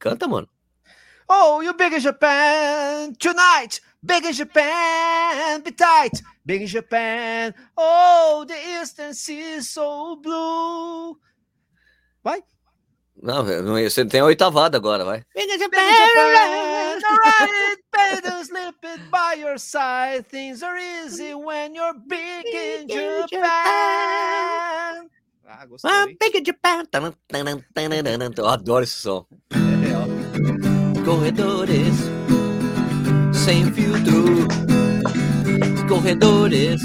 Canta, mano. Oh, you big in Japan tonight. Big in Japan, be tight. Big in Japan. Oh, the Eastern Sea is so blue. Vai. Não, você tem a oitavada agora, vai. Big in Japan, Japan alright. Better slip it by your side. Things are easy when you're big in Japan. Ah, gostei. Ah, big in Japan. Eu adoro esse som. Corredores sem filtro. Corredores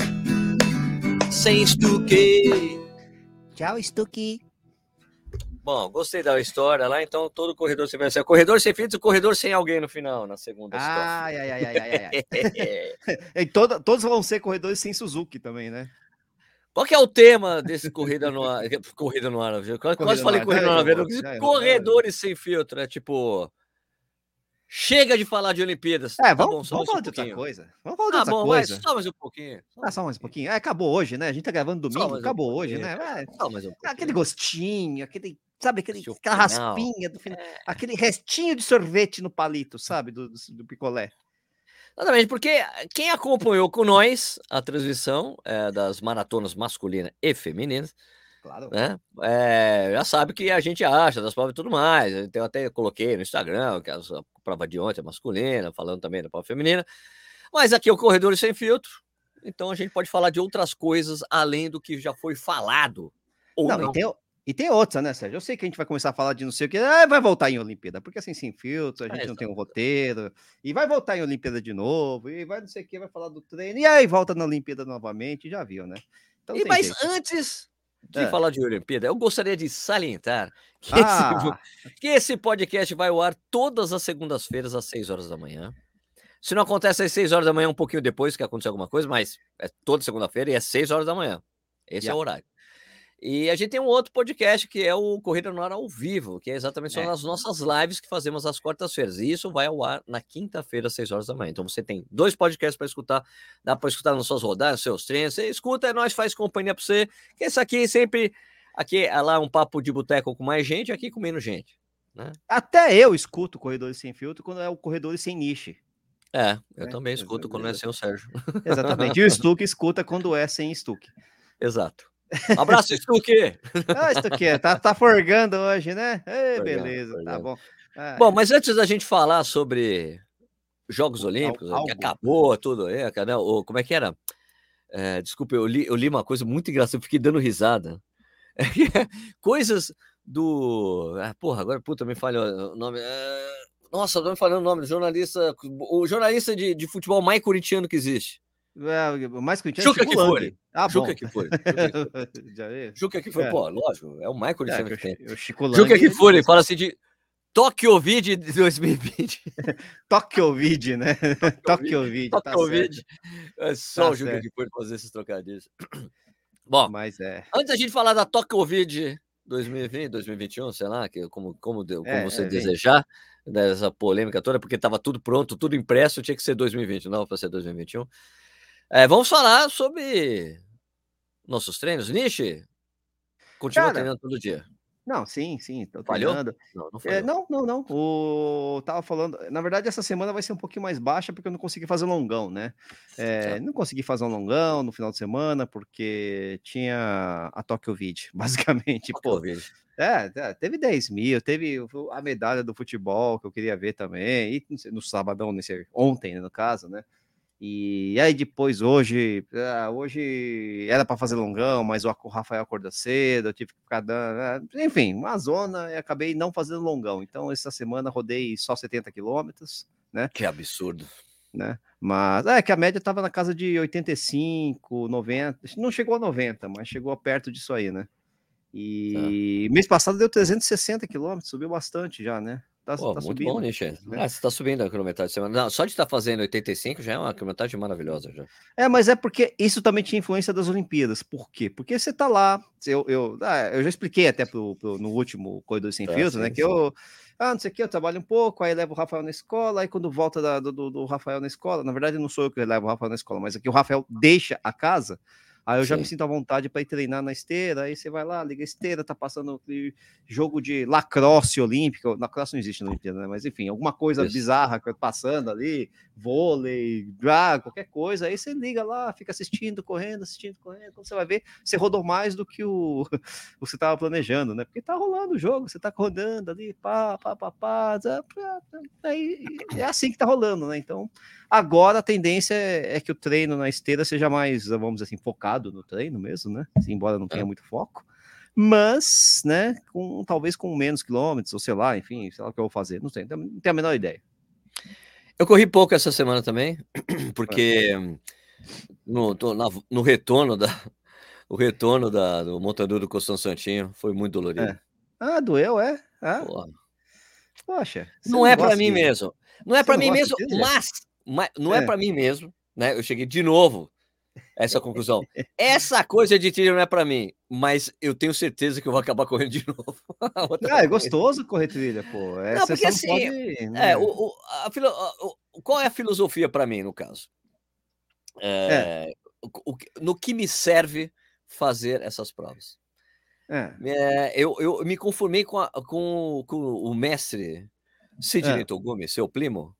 sem estuque. Tchau, estuque. Bom, gostei da história lá, então todo corredor você vai ser corredor sem filtro, corredor sem alguém no final, na segunda ai, ai, ai, ai, ai, ai, e toda, todos vão ser corredores sem Suzuki também, né? Qual que é o tema desse corrida no ar? Corrida no ar, quase, quase falei corrida no ar, corredores sem filtro, é tipo Chega de falar de Olimpíadas. É, vamos, tá bom, vamos falar um de outra coisa. Vamos falar de ah, outra bom, coisa. só mais um pouquinho. Ah, só mais um pouquinho. É, acabou hoje, né? A gente tá gravando domingo, acabou um hoje, né? É, só mais um aquele gostinho, aquele, sabe, aquele, aquela raspinha do final, é... aquele restinho de sorvete no palito, sabe, do, do, do picolé. Exatamente, porque quem acompanhou com nós a transmissão é, das maratonas masculina e femininas, Claro. Né? É, já sabe que a gente acha das provas e tudo mais. Então, eu até coloquei no Instagram, que a prova de ontem é masculina, falando também da prova feminina. Mas aqui é o Corredor Sem Filtro. Então a gente pode falar de outras coisas além do que já foi falado. Ou não, não. Tem, e tem outra, né, Sérgio? Eu sei que a gente vai começar a falar de não sei o que, ah, vai voltar em Olimpíada, porque assim, sem filtro, a gente é, não tem um roteiro, e vai voltar em Olimpíada de novo, e vai não sei o que, vai falar do treino, e aí volta na Olimpíada novamente, já viu, né? Então, e, mas jeito. antes de é. falar de Olimpíada, eu gostaria de salientar que, ah. esse, que esse podcast vai ao ar todas as segundas-feiras às 6 horas da manhã. Se não acontece às 6 horas da manhã, um pouquinho depois que aconteceu alguma coisa, mas é toda segunda-feira e é 6 horas da manhã. Esse yeah. é o horário. E a gente tem um outro podcast que é o Corrida no Ar ao vivo, que é exatamente só é. nas nossas lives que fazemos às quartas-feiras. E isso vai ao ar na quinta-feira, às 6 horas da manhã. Então você tem dois podcasts para escutar, dá para escutar nas suas rodadas, seus treinos. Você escuta, nós faz companhia para você. Que esse aqui sempre aqui é lá um papo de boteco com mais gente, aqui com menos gente. Né? Até eu escuto Corredores Sem Filtro quando é o Corredores Sem Niche. É, eu é, também escuto quando é sem o Sérgio. Exatamente. E o Stuck escuta quando é sem Stuck. Exato. Um abraço, Stuque! ah, Stuque, tá, tá forgando hoje, né? Ei, beleza, forgando. tá bom. Ah, bom, mas antes da gente falar sobre Jogos Olímpicos, algo. que acabou tudo aí, né? O, como é que era? É, desculpa, eu li, eu li uma coisa muito engraçada, eu fiquei dando risada. coisas do. Ah, porra, agora puta, me falhou o nome. É... Nossa, não me falando o nome do jornalista, o jornalista de, de futebol mais corintiano que existe. É, mais que o Chuca é que foi. Ah, Chuca que foi. Chuca que foi, é. pô, lógico, é o Michael é, que tem. O Chico ele fala assim de Tóquio Vid de 2020. Tóquio Vid, né? Tóquio Vid. Tóquio Vid. É só tá o Juca que foi fazer esses trocadilhos. Bom, mas é. Antes da gente falar da Tóquio Vid 2020, 2021, sei lá, que como, como, como é, você é, desejar, dessa polêmica toda, porque estava tudo pronto, tudo impresso, tinha que ser 2020, não para ser 2021. É, vamos falar sobre nossos treinos. Nishi, continua Cara, treinando todo dia. Não, sim, sim, tô treinando. Não, não, é, não, não, não. O tava falando, na verdade essa semana vai ser um pouquinho mais baixa porque eu não consegui fazer longão, né? É, não consegui fazer um longão no final de semana porque tinha a Tokyo Vid, basicamente. Pô, é, é, teve 10 mil, teve a medalha do futebol que eu queria ver também, e no sabadão, nesse, ontem, né, no caso, né? E aí depois hoje, ah, hoje era para fazer longão, mas o Rafael acordou cedo, eu tive que ficar dando, ah, enfim, uma zona e acabei não fazendo longão. Então essa semana rodei só 70 quilômetros, né? Que absurdo. Né? Mas é que a média estava na casa de 85, 90, não chegou a 90, mas chegou perto disso aí, né? E tá. mês passado deu 360 quilômetros, subiu bastante já, né? Tá, Pô, tá muito subindo. bom, Nishi. Né? Ah, você tá subindo a quilometragem semana. Não, só de estar tá fazendo 85 já é uma quilometragem maravilhosa. Já. É, mas é porque isso também tinha influência das Olimpíadas. Por quê? Porque você tá lá. Eu, eu, ah, eu já expliquei até pro, pro no último Corredor Sem é, Filtro, né? Sim. Que eu. Ah, não sei o que, eu trabalho um pouco, aí levo o Rafael na escola, aí quando volta da, do, do, Rafael na escola, na verdade não sou eu que levo o Rafael na escola, mas aqui o Rafael deixa a casa, Aí eu Sim. já me sinto à vontade para ir treinar na esteira. Aí você vai lá, liga a esteira, tá passando jogo de lacrosse olímpico. Lacrosse não existe na Olimpíada, né? Mas enfim, alguma coisa Isso. bizarra passando ali, vôlei, drag, qualquer coisa. Aí você liga lá, fica assistindo, correndo, assistindo, correndo. Quando você vai ver, você rodou mais do que o, o que você estava planejando, né? Porque tá rolando o jogo, você tá rodando ali, pá, pá, pá, pá. Aí é assim que tá rolando, né? Então, agora a tendência é, é que o treino na esteira seja mais, vamos dizer assim, focado no treino mesmo, né? Embora não tenha é. muito foco. Mas, né, com, talvez com menos quilômetros, ou sei lá, enfim, sei lá o que eu vou fazer, não sei, não tenho a menor ideia. Eu corri pouco essa semana também, porque no, na, no retorno da o retorno da, do montador do Costão Santinho foi muito dolorido. É. Ah, doeu, é? Ah. Poxa. Não é para mim mesmo. Não é para mim mesmo, mas, mas não é, é para mim mesmo, né? Eu cheguei de novo essa conclusão. Essa coisa de trilha não é para mim, mas eu tenho certeza que eu vou acabar correndo de novo. ah, é gostoso correr trilha, pô. É, não, porque assim, pode, né? é, o, o, a, o, qual é a filosofia para mim, no caso? É, é. O, no que me serve fazer essas provas? É. é eu, eu me conformei com, a, com, com o mestre Sidney é. Togumi, seu primo.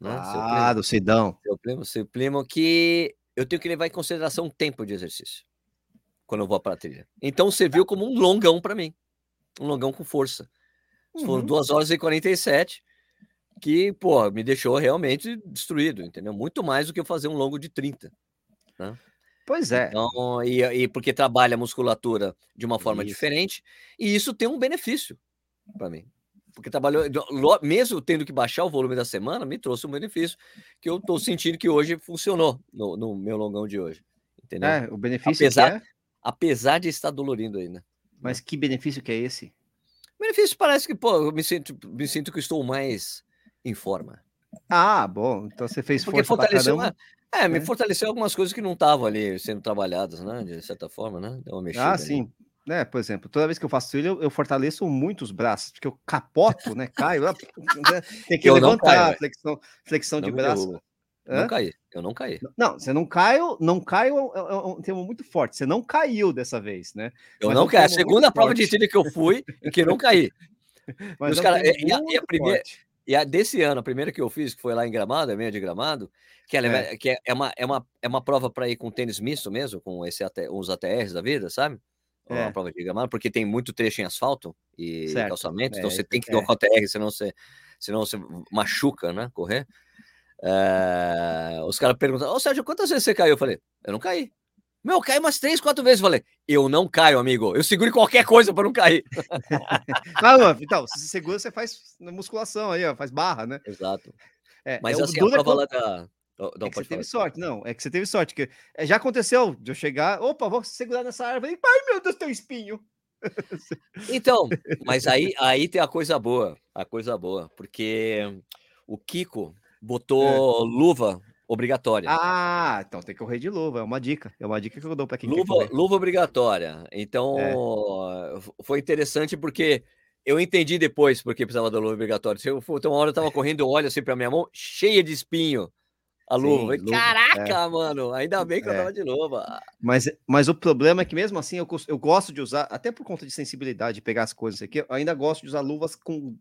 Né? Ah, do Sidão. Seu primo, seu primo, que eu tenho que levar em consideração o tempo de exercício quando eu vou para a trilha. Então serviu como um longão para mim, um longão com força. Uhum. Foram 2 horas e 47, que, pô, me deixou realmente destruído, entendeu? Muito mais do que eu fazer um longo de 30. Né? Pois é. Então, e, e, porque trabalha a musculatura de uma forma isso. diferente, e isso tem um benefício para mim porque trabalhou, mesmo tendo que baixar o volume da semana, me trouxe um benefício que eu estou sentindo que hoje funcionou no, no, meu longão de hoje. Entendeu? É, o benefício apesar, é? apesar de estar dolorindo ainda. Né? Mas que benefício que é esse? Benefício parece que, pô, eu me sinto, me sinto que estou mais em forma. Ah, bom. Então você fez porque força fortaleceu uma, É, me é. fortaleceu algumas coisas que não estavam ali sendo trabalhadas, né? De certa forma, né? Deu uma mexida. Ah, sim. Né, por exemplo, toda vez que eu faço trilha, eu, eu fortaleço muito os braços, porque eu capoto, né, caio, né, tem que eu levantar, caio, flexão, flexão de braço. Não caí, eu não caí. Não, você não caiu, não caiu é, é, é um termo muito forte, você não caiu dessa vez, né? Eu Mas não caí, a segunda prova forte. de trilha que eu fui, em que eu não caí. Mas os cara, e, a, e a primeira, e a desse ano, a primeira que eu fiz, que foi lá em Gramado, a meia de Gramado, que, é, que é, é, uma, é, uma, é uma prova para ir com tênis misto mesmo, com esse, os ATRs da vida, sabe? É. prova de gramado, porque tem muito trecho em asfalto e certo. calçamento, então é, você tem que é. dar o TR, senão você, senão você machuca, né? Correr. É, os caras perguntam, ô oh, Sérgio, quantas vezes você caiu? Eu falei, eu não caí. Meu, eu caí umas três, quatro vezes. Eu falei, eu não caio, amigo. Eu seguro qualquer coisa para não cair. ah, então, se você segura, você faz musculação aí, ó, faz barra, né? Exato. É, Mas é, assim, a prova lá da, não, é que você teve sorte, não. É que você teve sorte. que é, Já aconteceu de eu chegar, opa, vou segurar nessa árvore. Ai, meu Deus, tem um espinho. Então, mas aí, aí tem a coisa boa, a coisa boa, porque o Kiko botou é. luva obrigatória. Ah, então tem que correr de luva, é uma dica, é uma dica que eu dou para quem luva, Luva obrigatória. Então, é. foi interessante porque eu entendi depois porque precisava da luva obrigatória. Se eu, então, uma hora eu tava correndo, eu olho assim para minha mão, cheia de espinho a luva. Sim, Caraca, é. mano, ainda bem que eu é. tava de luva. Mas, mas o problema é que mesmo assim eu, eu gosto de usar, até por conta de sensibilidade, de pegar as coisas aqui, eu ainda gosto de usar luvas com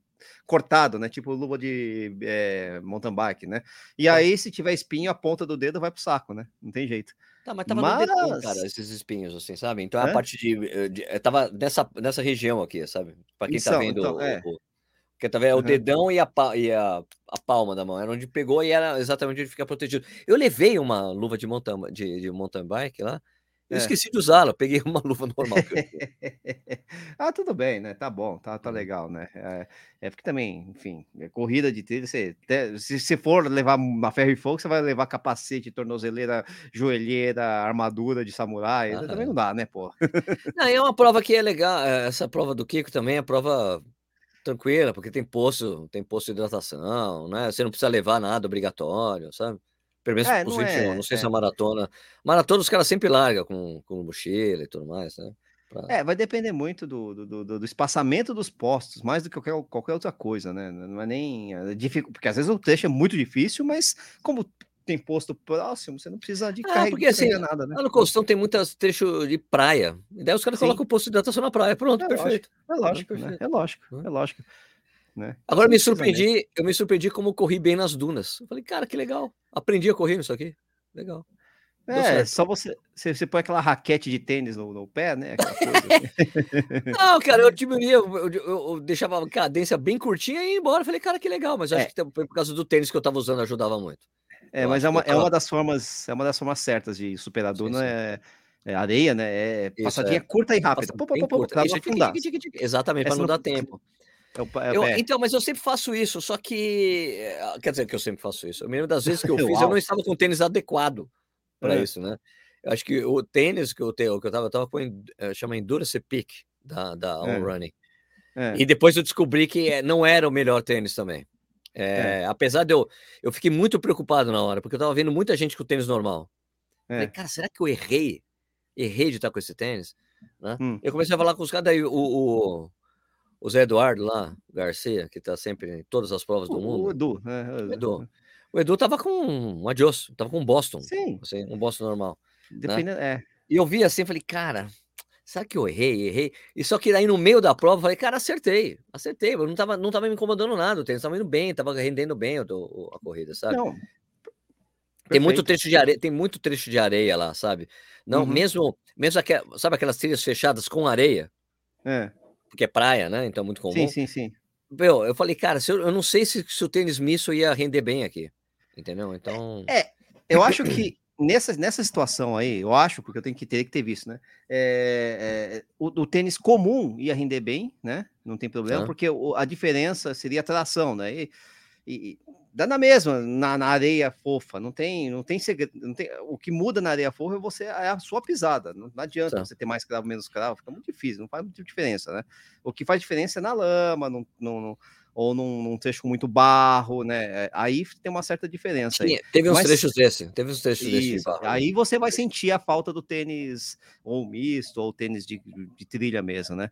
cortado, né? Tipo luva de é, mountain bike, né? E tá. aí, se tiver espinho, a ponta do dedo vai pro saco, né? Não tem jeito. Tá, mas tava mas... no dedão, cara, esses espinhos, assim, sabe? Então é? a parte de, eh, de, eh, Tava nessa, nessa região aqui, sabe? Pra quem tá então, tá vendo então, é. o, porque tá vendo? Uhum. O dedão e, a, e a, a, palma da mão. Era onde pegou e era exatamente onde fica protegido. Eu levei uma luva de mountain, de, de mountain bike lá. Eu é. esqueci de usá-la, peguei uma luva normal. ah, tudo bem, né? Tá bom, tá, tá uhum. legal, né? É, é porque também, enfim, é corrida de trilha, você, se você for levar uma ferro e fogo, você vai levar capacete, tornozeleira, joelheira, armadura de samurai, ah, também não dá, né, pô? Não, é uma prova que é legal, é, essa prova do Kiko também é prova tranquila, porque tem poço, tem poço de hidratação, né? Você não precisa levar nada obrigatório, sabe? Pelo menos é, não, é, não sei é. se a maratona. Maratona os caras sempre largam com, com mochila e tudo mais, né? Pra... É, vai depender muito do, do, do, do, espaçamento dos postos, mais do que qualquer, qualquer outra coisa, né? Não é nem. É difícil, porque às vezes o trecho é muito difícil, mas como tem posto próximo, você não precisa de ah, carregar porque, assim, nada, né? Lá no Costão tem muitos trechos de praia. E daí os caras Sim. colocam o posto de hidratação na praia. Pronto, é perfeito. Lógico, é lógico, é, né? é lógico, é lógico. Né? Agora me surpreendi, eu me surpreendi como corri bem nas dunas. Eu falei, cara, que legal. Aprendi a correr nisso aqui. Legal. É, só você, você, você, põe aquela raquete de tênis no, no pé, né? não, cara, eu diminuía, eu, eu, eu, deixava a cadência bem curtinha e ia embora. Falei, cara, que legal, mas é. acho que por causa do tênis que eu tava usando ajudava muito. É, eu mas é uma, é uma das formas, é uma das formas certas de superar sim, sim. É, é, areia, né? É Isso, passadinha é. curta e rápida. Pô, pô, pô, pra não afundar. Exatamente, para não dar tempo. É eu, então, mas eu sempre faço isso, só que. Eh, quer dizer que eu sempre faço isso. Eu me lembro das vezes que eu fiz, eu não estava com o tênis adequado para é. isso, né? Eu acho que o tênis que eu tenho, que eu tava, eu tava com, eh, chama Endurance Peak da, da On é. Running. É. E depois eu descobri que eh, não era o melhor tênis também. É, é. Apesar de eu, eu fiquei muito preocupado na hora, porque eu tava vendo muita gente com tênis normal. Falei, é. cara, será que eu errei? Errei de estar com esse tênis? Né? Hum. Eu comecei a falar com os caras, daí o, o, o Zé Eduardo lá, Garcia, que está sempre em todas as provas do mundo. O Edu, né? O Edu. O Edu tava com um adios, tava com um Boston. Sim. Assim, um Boston normal. Dependendo, né? é. E eu vi assim, falei, cara, será que eu errei? Errei. E só que aí no meio da prova, falei, cara, acertei. Acertei. Eu não tava, não tava me incomodando nada. O tênis tava indo bem, tava rendendo bem a, a corrida, sabe? Não. Tem muito trecho de areia, tem muito trecho de areia lá, sabe? Não, uhum. mesmo, mesmo aquelas, sabe aquelas trilhas fechadas com areia? É porque é praia, né? Então é muito comum. Sim, sim, sim. Meu, eu falei, cara, eu, eu não sei se, se o tênis misto ia render bem aqui. Entendeu? Então. É, eu acho que nessa, nessa situação aí, eu acho, porque eu tenho que ter que ter visto, né? É, é, o, o, tênis comum ia render bem, né? Não tem problema, porque o, a diferença seria a tração, né? E, e, dá na mesma, na, na, areia fofa, não tem, não tem segredo, não tem, o que muda na areia fofa é você é a sua pisada, não, não adianta tá. você ter mais cravo, menos cravo, fica muito difícil, não faz muita diferença, né? O que faz diferença é na lama, no, no, no ou num, num, trecho com muito barro, né? É, aí tem uma certa diferença. Aí. Teve uns Mas, trechos desse, teve uns trechos isso, desse. Barro. Aí você vai sentir a falta do tênis ou misto, ou tênis de, de trilha mesmo, né?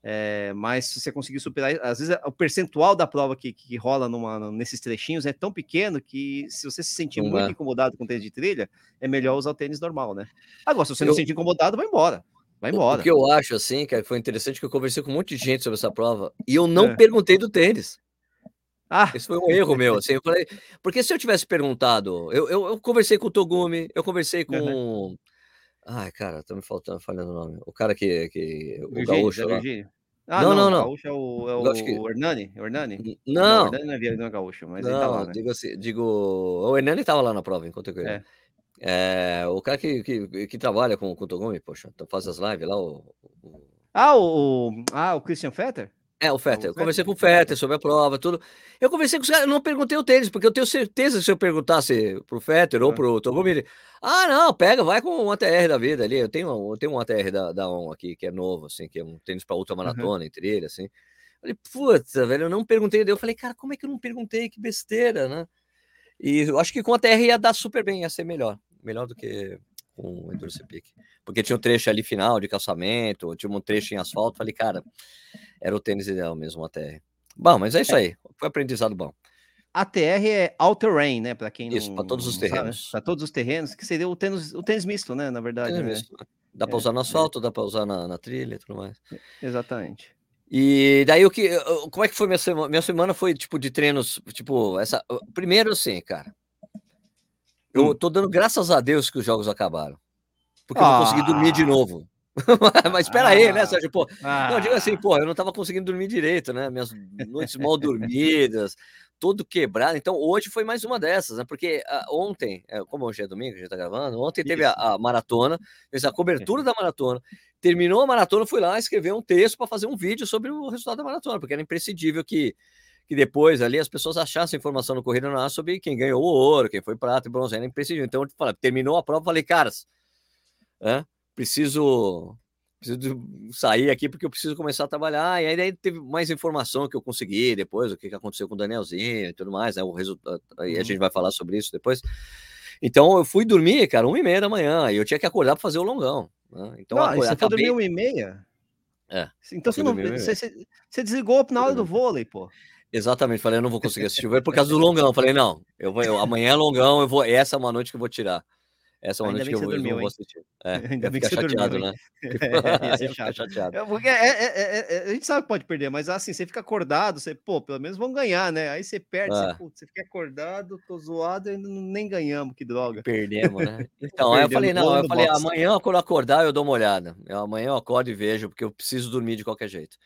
É, mas se você conseguir superar, às vezes o percentual da prova que, que rola numa, nesses trechinhos é tão pequeno que se você se sentir não muito é. incomodado com tênis de trilha, é melhor usar o tênis normal, né? Agora, se você eu, não se sentir incomodado, vai embora. Vai embora. O que eu acho, assim, que foi interessante que eu conversei com um monte de gente sobre essa prova e eu não é. perguntei do tênis. Ah. Esse foi um erro meu, assim, eu falei, porque se eu tivesse perguntado, eu, eu, eu conversei com o Togumi, eu conversei com, uhum. Ai, cara, tá me faltando, falhando o nome. O cara que. que o Virgínia, gaúcho lá. Ah, não, não, não. O gaúcho é o, é o, que... o Hernani? O Hernani? Não. não o Hernani não é, não é gaúcho, mas não, ele tá lá, né? digo assim, digo. O Hernani tava lá na prova enquanto eu é. É. o cara que, que, que trabalha com, com o Togumi, poxa, então faz as lives lá, o. o... Ah, o, ah, o Christian Fetter? É, o Fetter. Eu conversei com o Fetter sobre a prova, tudo. Eu conversei com os caras, eu não perguntei o tênis, porque eu tenho certeza que se eu perguntasse pro Fetter ou pro Togumi, ele, ah, não, pega, vai com um ATR da vida ali. Eu tenho, eu tenho um ATR da, da ON aqui, que é novo, assim, que é um tênis para ultramaratona, uhum. entre ele, assim. Eu falei, putz, velho, eu não perguntei. Eu falei, cara, como é que eu não perguntei? Que besteira, né? E eu acho que com a TR ia dar super bem, ia ser melhor. Melhor do que com o Endurance Peak. Porque tinha um trecho ali final de calçamento, tinha um trecho em asfalto. Falei, cara, era o tênis ideal mesmo, a TR. Bom, mas é isso é. aí. Foi aprendizado bom. A TR é all terrain, né? Para quem Isso, para todos os terrenos. Para todos os terrenos, que seria o tênis, o tênis misto, né? Na verdade. Né? Dá para é, usar no asfalto, é. dá para usar na, na trilha e tudo mais. Exatamente. E daí o que. Como é que foi minha semana? Minha semana foi tipo de treinos, tipo, essa. Primeiro assim, cara. Eu hum. tô dando graças a Deus que os jogos acabaram. Porque ah. eu não consegui dormir de ah. novo. Mas espera aí, né, ah. Sérgio? Pô, ah. Não, diga assim, pô, eu não tava conseguindo dormir direito, né? Minhas noites mal dormidas, todo quebrado. Então, hoje foi mais uma dessas, né? Porque uh, ontem, é, como hoje é domingo, a gente tá gravando, ontem teve a, a, maratona, fez a cobertura da maratona. Terminou a maratona, fui lá escrever um texto para fazer um vídeo sobre o resultado da maratona, porque era imprescindível que, que depois ali as pessoas achassem informação no Corrida Nacional sobre quem ganhou o ouro, quem foi prata e bronze, era imprescindível. Então, eu falei, terminou a prova, falei, caras, é, preciso preciso sair aqui porque eu preciso começar a trabalhar. E aí daí teve mais informação que eu consegui depois, o que aconteceu com o Danielzinho e tudo mais, né? O resultado, aí a uhum. gente vai falar sobre isso depois. Então eu fui dormir, cara, uma e meia da manhã, e eu tinha que acordar para fazer o longão. Né? Então não, você acabei... foi dormir uma e meia? É. Então você, não, você, você, desligou na hora do vôlei, pô. Exatamente, falei, eu não vou conseguir assistir por causa do longão. Falei, não, eu vou, eu, amanhã é longão, eu vou, essa é uma noite que eu vou tirar. Essa é uma Ainda noite que, que eu, dormiu, eu vou assistir. É, Ainda bem que você chateado, dormiu, né? É, chateado. É, porque é, é, é, a gente sabe que pode perder, mas assim, você fica acordado, você, pô, pelo menos vão ganhar, né? Aí você perde, você, putz, você fica acordado, tô zoado e nem ganhamos, que droga. Perdemos, né? Então, aí eu falei, não, eu falei, box. amanhã quando eu acordar eu dou uma olhada. Eu, amanhã eu acordo e vejo, porque eu preciso dormir de qualquer jeito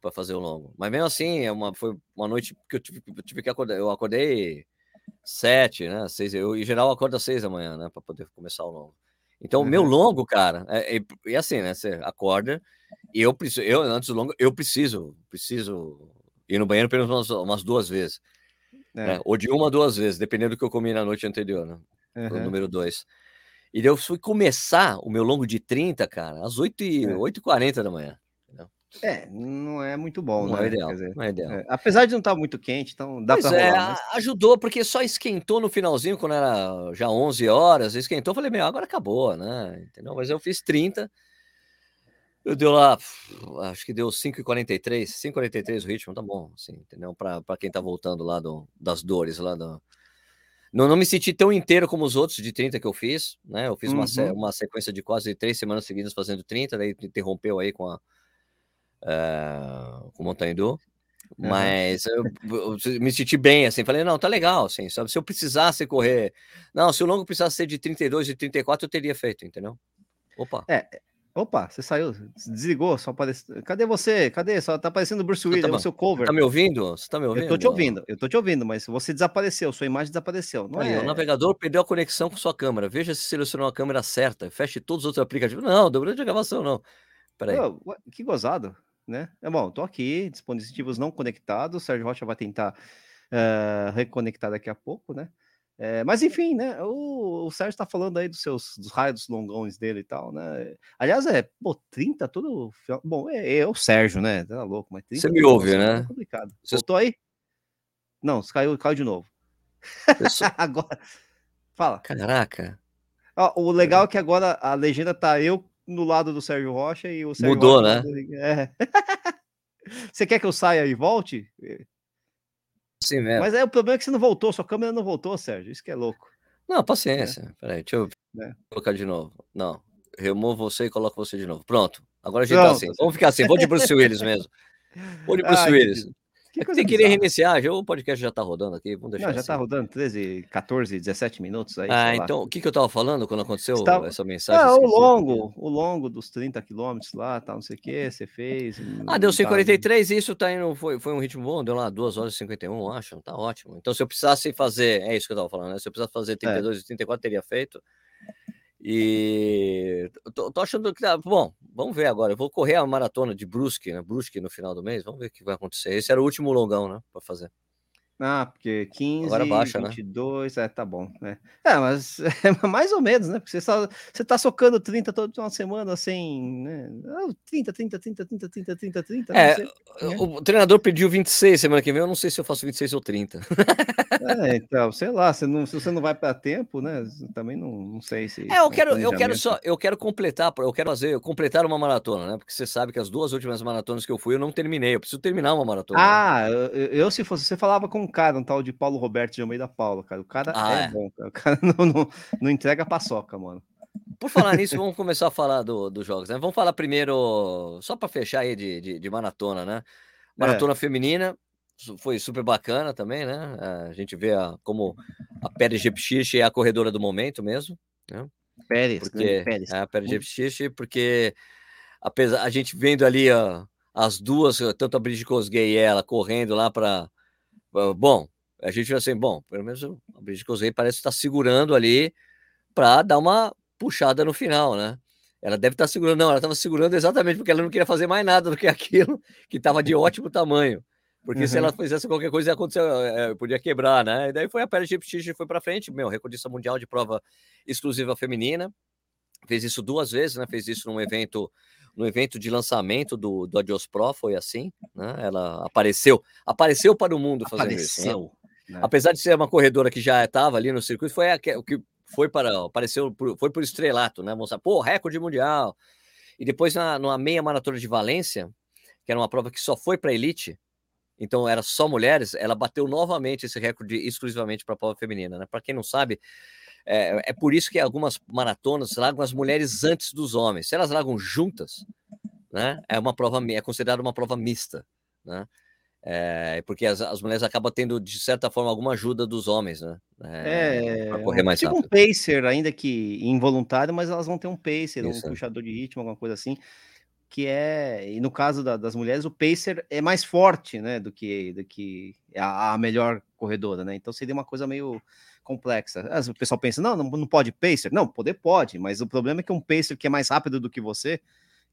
para fazer o longo. Mas mesmo assim, é uma, foi uma noite que eu tive, eu tive que acordar. Eu acordei sete, né? Seis, eu em geral acordo às seis da manhã, né? Para poder começar o longo. Então, o uhum. meu longo, cara, é, é, é, assim, né? Você acorda e eu preciso, eu antes do longo, eu preciso, preciso ir no banheiro pelo menos umas, umas duas vezes. É. Né? Ou de uma duas vezes, dependendo do que eu comi na noite anterior, né? Uhum. Número dois. E eu fui começar o meu longo de 30, cara, às 8h40 é. da manhã. É, não é muito bom, não né? É ideal, dizer, não é ideal. É, apesar de não estar tá muito quente, então dá para é, mas... ajudou, porque só esquentou no finalzinho, quando era já 11 horas, esquentou, falei, meu, agora acabou, né? Entendeu? Mas eu fiz 30, eu deu lá, acho que deu 5,43, 5,43 o ritmo, tá bom, assim, entendeu? Para quem tá voltando lá do, das dores, lá do... Não, não me senti tão inteiro como os outros de 30 que eu fiz, né? Eu fiz uhum. uma, uma sequência de quase três semanas seguidas fazendo 30, daí interrompeu aí com a uh, com o Montanha mas eu, eu, me senti bem, assim, falei, não, tá legal, assim, sabe? Se eu precisasse correr, não, se o longo precisasse ser de 32 e 34, eu teria feito, entendeu? Opa. É, opa, você saiu, desligou, só aparece. Cadê você? Cadê? Só tá aparecendo o Bruce Willis, tá, é o seu cover. Tá me ouvindo? Você tá me ouvindo? Eu tô te ouvindo, eu tô te ouvindo, mas você desapareceu, sua imagem desapareceu. Não é... O navegador perdeu a conexão com sua câmera. Veja se selecionou a câmera certa, feche todos os outros aplicativos. Não, durante a gravação, não. Peraí. que gozado né? É bom, tô aqui, dispositivos não conectados. Sérgio Rocha vai tentar uh, reconectar daqui a pouco, né? É, mas enfim, né? O, o Sérgio está falando aí dos seus dos raios longões dele e tal, né? Aliás, é, pô, 30 todo. Bom, é, é o Sérgio, né? Tá louco, mas 30 Você me ouve, né? É complicado. Você Voltou aí? Não, caiu, caiu de novo. agora. Fala. Caraca. Ó, o legal é que agora a legenda tá eu no lado do Sérgio Rocha e o Sérgio Mudou, Rocha né? É. você quer que eu saia e volte? Sim mesmo. Mas é o problema é que você não voltou, sua câmera não voltou, Sérgio. Isso que é louco. Não, paciência. É. Peraí, deixa eu é. colocar de novo. Não, removo você e coloco você de novo. Pronto. Agora a gente tá assim. Vamos ficar assim. Vou de Bruce Willis mesmo. Vou de Bruce Ai, Willis. Que tem que querer reiniciar, já, o podcast já está rodando aqui. Vamos deixar Não, já está assim. rodando 13, 14, 17 minutos aí. Ah, então, o que, que eu estava falando quando aconteceu Estava... essa mensagem? Ah, o longo, o longo dos 30 quilômetros lá, tal, não sei o que, você fez. Ah, deu 5,43, tá... isso tá indo, foi, foi um ritmo bom, deu lá 2 horas e 51, acho, tá ótimo. Então, se eu precisasse fazer, é isso que eu estava falando, né? Se eu precisasse fazer 32 é. e 34, teria feito. E tô, tô, achando que. Bom, vamos ver agora. Eu vou correr a maratona de Brusque, né? Brusque no final do mês. Vamos ver o que vai acontecer. Esse era o último longão, né? Para fazer. Ah, porque 15, Agora baixa, 22, né? é, tá bom, né? É, mas é mais ou menos, né? Porque você, só, você tá socando 30 toda uma semana assim, né? 30, 30, 30, 30, 30, 30, 30. É, sei, né? o treinador pediu 26 semana que vem, eu não sei se eu faço 26 ou 30. É, então, sei lá, se, não, se você não vai para tempo, né? Também não, não sei se. É, eu quero, eu quero só, eu quero completar, eu quero fazer, completar uma maratona, né? Porque você sabe que as duas últimas maratonas que eu fui, eu não terminei, eu preciso terminar uma maratona. Ah, né? eu, eu se fosse, você falava com cara, um tal de Paulo Roberto de Almeida Paula, cara. O cara ah, é, é, bom, cara. O cara não, não, não entrega paçoca, mano. Por falar nisso, vamos começar a falar dos do jogos, né? Vamos falar primeiro, só para fechar aí de, de, de, maratona, né? Maratona é. feminina, foi super bacana também, né? A gente vê a, como a Pérez Jepchiche é a corredora do momento mesmo, né? Pérez, porque, Pérez. É, a Pérez Jepchiche, porque apesar a gente vendo ali as duas, tanto a Brigitte Kosgei e ela correndo lá para bom, a gente assim, bom, pelo menos a Brigitte Kosgei parece estar segurando ali para dar uma puxada no final, né? Ela deve estar segurando, não, ela estava segurando exatamente porque ela não queria fazer mais nada do que aquilo que estava de ótimo tamanho. Porque uhum. se ela fizesse qualquer coisa, ia acontecer, é, podia quebrar, né? E daí foi a Pérez Gipchich foi para frente, meu, recordista mundial de prova exclusiva feminina. Fez isso duas vezes, né? Fez isso num evento no evento de lançamento do, do Adios Pro, foi assim, né? Ela apareceu, apareceu para o mundo fazendo apareceu, isso. Né? Né? Apesar de ser uma corredora que já estava ali no circuito, foi o que foi para apareceu por, foi por estrelato, né? Mostrar, pô, recorde mundial. E depois na numa meia maratona de Valência, que era uma prova que só foi para elite, então era só mulheres, ela bateu novamente esse recorde exclusivamente para a prova feminina. Né? Para quem não sabe, é, é, por isso que algumas maratonas largam as mulheres antes dos homens. Se elas largam juntas, né, é uma prova é considerada uma prova mista, né? É, porque as, as, mulheres acabam tendo, de certa forma, alguma ajuda dos homens, né? É, é correr mais tipo rápido. um pacer, ainda que involuntário, mas elas vão ter um pacer, Isso. um puxador de ritmo, alguma coisa assim, que é, e no caso da, das mulheres, o pacer é mais forte, né, do que, do que a, a melhor corredora, né? Então seria uma coisa meio complexa. O pessoal pensa, não, não, não pode pacer. Não, poder pode, mas o problema é que um pacer que é mais rápido do que você,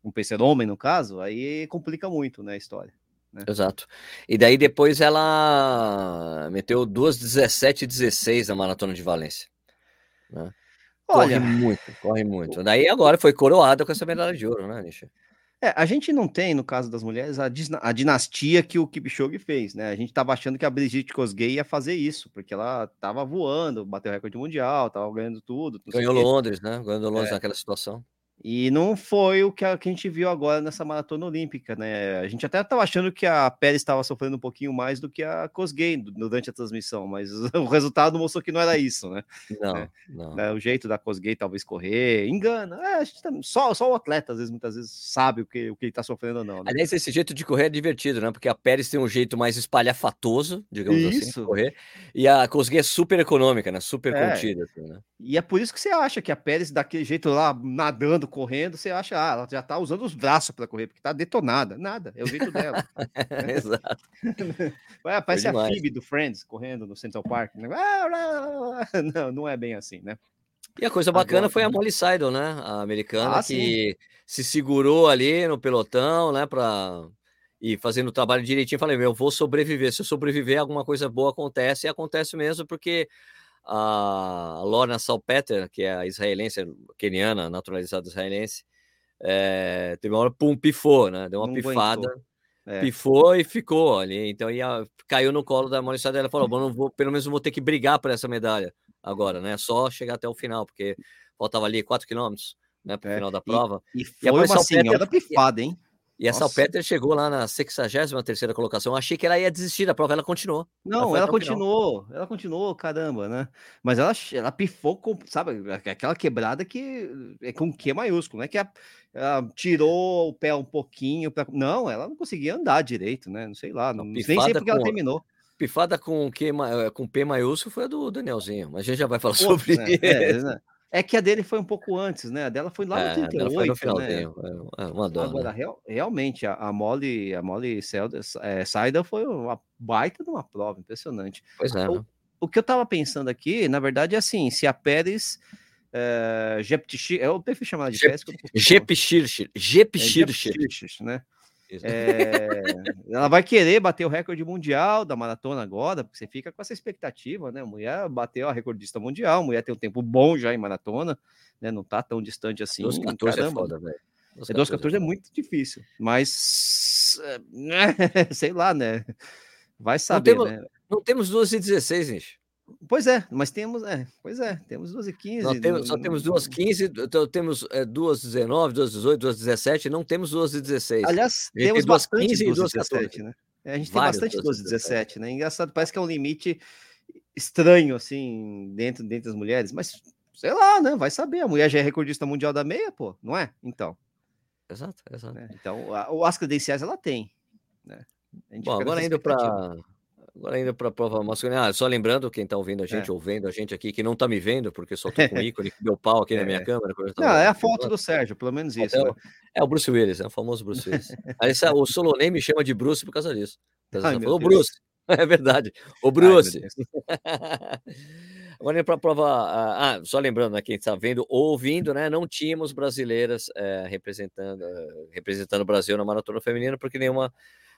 um pacer homem no caso, aí complica muito, né, a história. Né? Exato. E daí depois ela meteu duas 17 e 16 na maratona de Valência. Né? Olha, corre muito, corre muito. Daí agora foi coroada com essa medalha de ouro, né, Nisha? É, a gente não tem, no caso das mulheres, a, a dinastia que o Kipchoge fez, né? A gente tava achando que a Brigitte Kosgei ia fazer isso, porque ela tava voando, bateu recorde mundial, tava ganhando tudo. Ganhou Londres, né? Ganhou Londres é. naquela situação. E não foi o que a, que a, gente viu agora nessa maratona olímpica, né? A gente até estava achando que a Pérez estava sofrendo um pouquinho mais do que a Cosgay durante a transmissão, mas o resultado mostrou que não era isso, né? Não, é, não. Né? O jeito da Cosgay talvez correr, engana. É, tá, só, só o atleta, às vezes, muitas vezes, sabe o que, o que ele está sofrendo ou não. Né? Aliás, esse jeito de correr é divertido, né? Porque a Pérez tem um jeito mais espalhafatoso, digamos assim, isso. assim, de correr, e a Cosgay é super econômica, né? Super é. contida. Assim, né? E é por isso que você acha que a Pérez, daquele jeito lá, nadando, correndo, você acha, ah, ela já tá usando os braços para correr, porque tá detonada. Nada, é o jeito dela. Exato. Ué, parece a Phoebe do Friends correndo no Central Park. Né? Não, não é bem assim, né? E a coisa bacana Agora, foi a Molly Seidel, né? A americana ah, que sim. se segurou ali no pelotão, né? Pra... E fazendo o trabalho direitinho, falei, meu, eu vou sobreviver. Se eu sobreviver, alguma coisa boa acontece, e acontece mesmo, porque a Lorna Salpeter, que é a israelense, keniana, naturalizada israelense, é, teve uma hora, pum, pifou, né? Deu uma Não pifada, é. pifou e ficou ali. Então ia, caiu no colo da Maurícia dela e falou: Bom, não vou, pelo menos vou ter que brigar por essa medalha agora, né? Só chegar até o final, porque faltava ali 4 quilômetros né, para o é. final da prova. E, e foi e uma senhora pifada, hein? E essa Salpeter chegou lá na 63 colocação. Eu achei que ela ia desistir da prova, ela continuou. Não, ela, ela continuou, ela continuou, caramba, né? Mas ela, ela pifou com, sabe, aquela quebrada que é com Q maiúsculo, né? Que a, ela tirou o pé um pouquinho. Pra... Não, ela não conseguia andar direito, né? Não sei lá, não, nem sei porque com, ela terminou. Pifada com, Q, com P maiúsculo foi a do Danielzinho, mas a gente já vai falar sobre né? É, isso. É, é que a dele foi um pouco antes, né? A dela foi lá no é, 38, foi no finalzinho, né? É, é uma Agora, né? real, realmente, a, a Molly, a Molly Selda, é, Saida foi uma baita de uma prova, impressionante. Pois é. O, né? o que eu tava pensando aqui, na verdade, é assim, se a Pérez... É, Jeptichir, eu prefiro chamar de Pérez. Jeptichir, Jeptichir, né? É, ela vai querer bater o recorde mundial da maratona agora, porque você fica com essa expectativa, né? A mulher bateu a recordista mundial, a mulher tem um tempo bom já em maratona, né? Não tá tão distante assim. 2,14 é foda, velho. 2,14 é, é muito difícil, mas sei lá, né? Vai saber, não temos, né? Não temos 2,16, gente. Pois é, mas temos, é, pois é, temos 12 15. Nós temos, só temos duas 15, então temos é, duas 19, duas 18, duas 17, não temos duas 16. Aliás, temos duas 15 e duas 17, né? É, a gente Várias tem bastante 12 17, né? Engraçado, parece que é um limite estranho, assim, dentro, dentro das mulheres, mas sei lá, né? Vai saber. A mulher já é recordista mundial da meia, pô, não é? Então. Exato, exato. Né? Então, a, as credenciais ela tem, né? Bom, agora indo para Agora ainda para a prova masculina, ah, só lembrando quem está ouvindo a gente, é. ou vendo a gente aqui, que não está me vendo, porque só estou com o ícone que deu pau aqui é. na minha é. câmera. Não, é a foto do Sérgio, pelo menos isso. É, né? é o Bruce Willis, é o famoso Bruce Willis. Aí, o Solonei me chama de Bruce por causa disso. Ô, Bruce, é verdade. Ô, Bruce. Agora para a prova. Ah, ah, só lembrando, né, quem está vendo, ouvindo, né? Não tínhamos brasileiras é, representando, representando o Brasil na maratona feminina, porque nenhuma,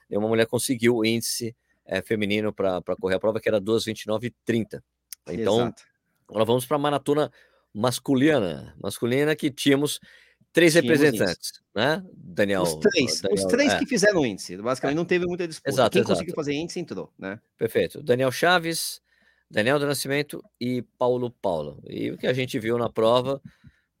nenhuma mulher conseguiu o índice é, feminino para correr a prova, que era 2,29 e 30. Então, Exato. agora vamos para a maratona masculina. Masculina que tínhamos três tínhamos representantes, isso. né? Daniel. Os três, Daniel, os três é. que fizeram índice. Basicamente, não teve muita disputa. Exato, Quem exato. conseguiu fazer índice entrou, né? Perfeito. Daniel Chaves, Daniel do Nascimento e Paulo Paulo. E o que a gente viu na prova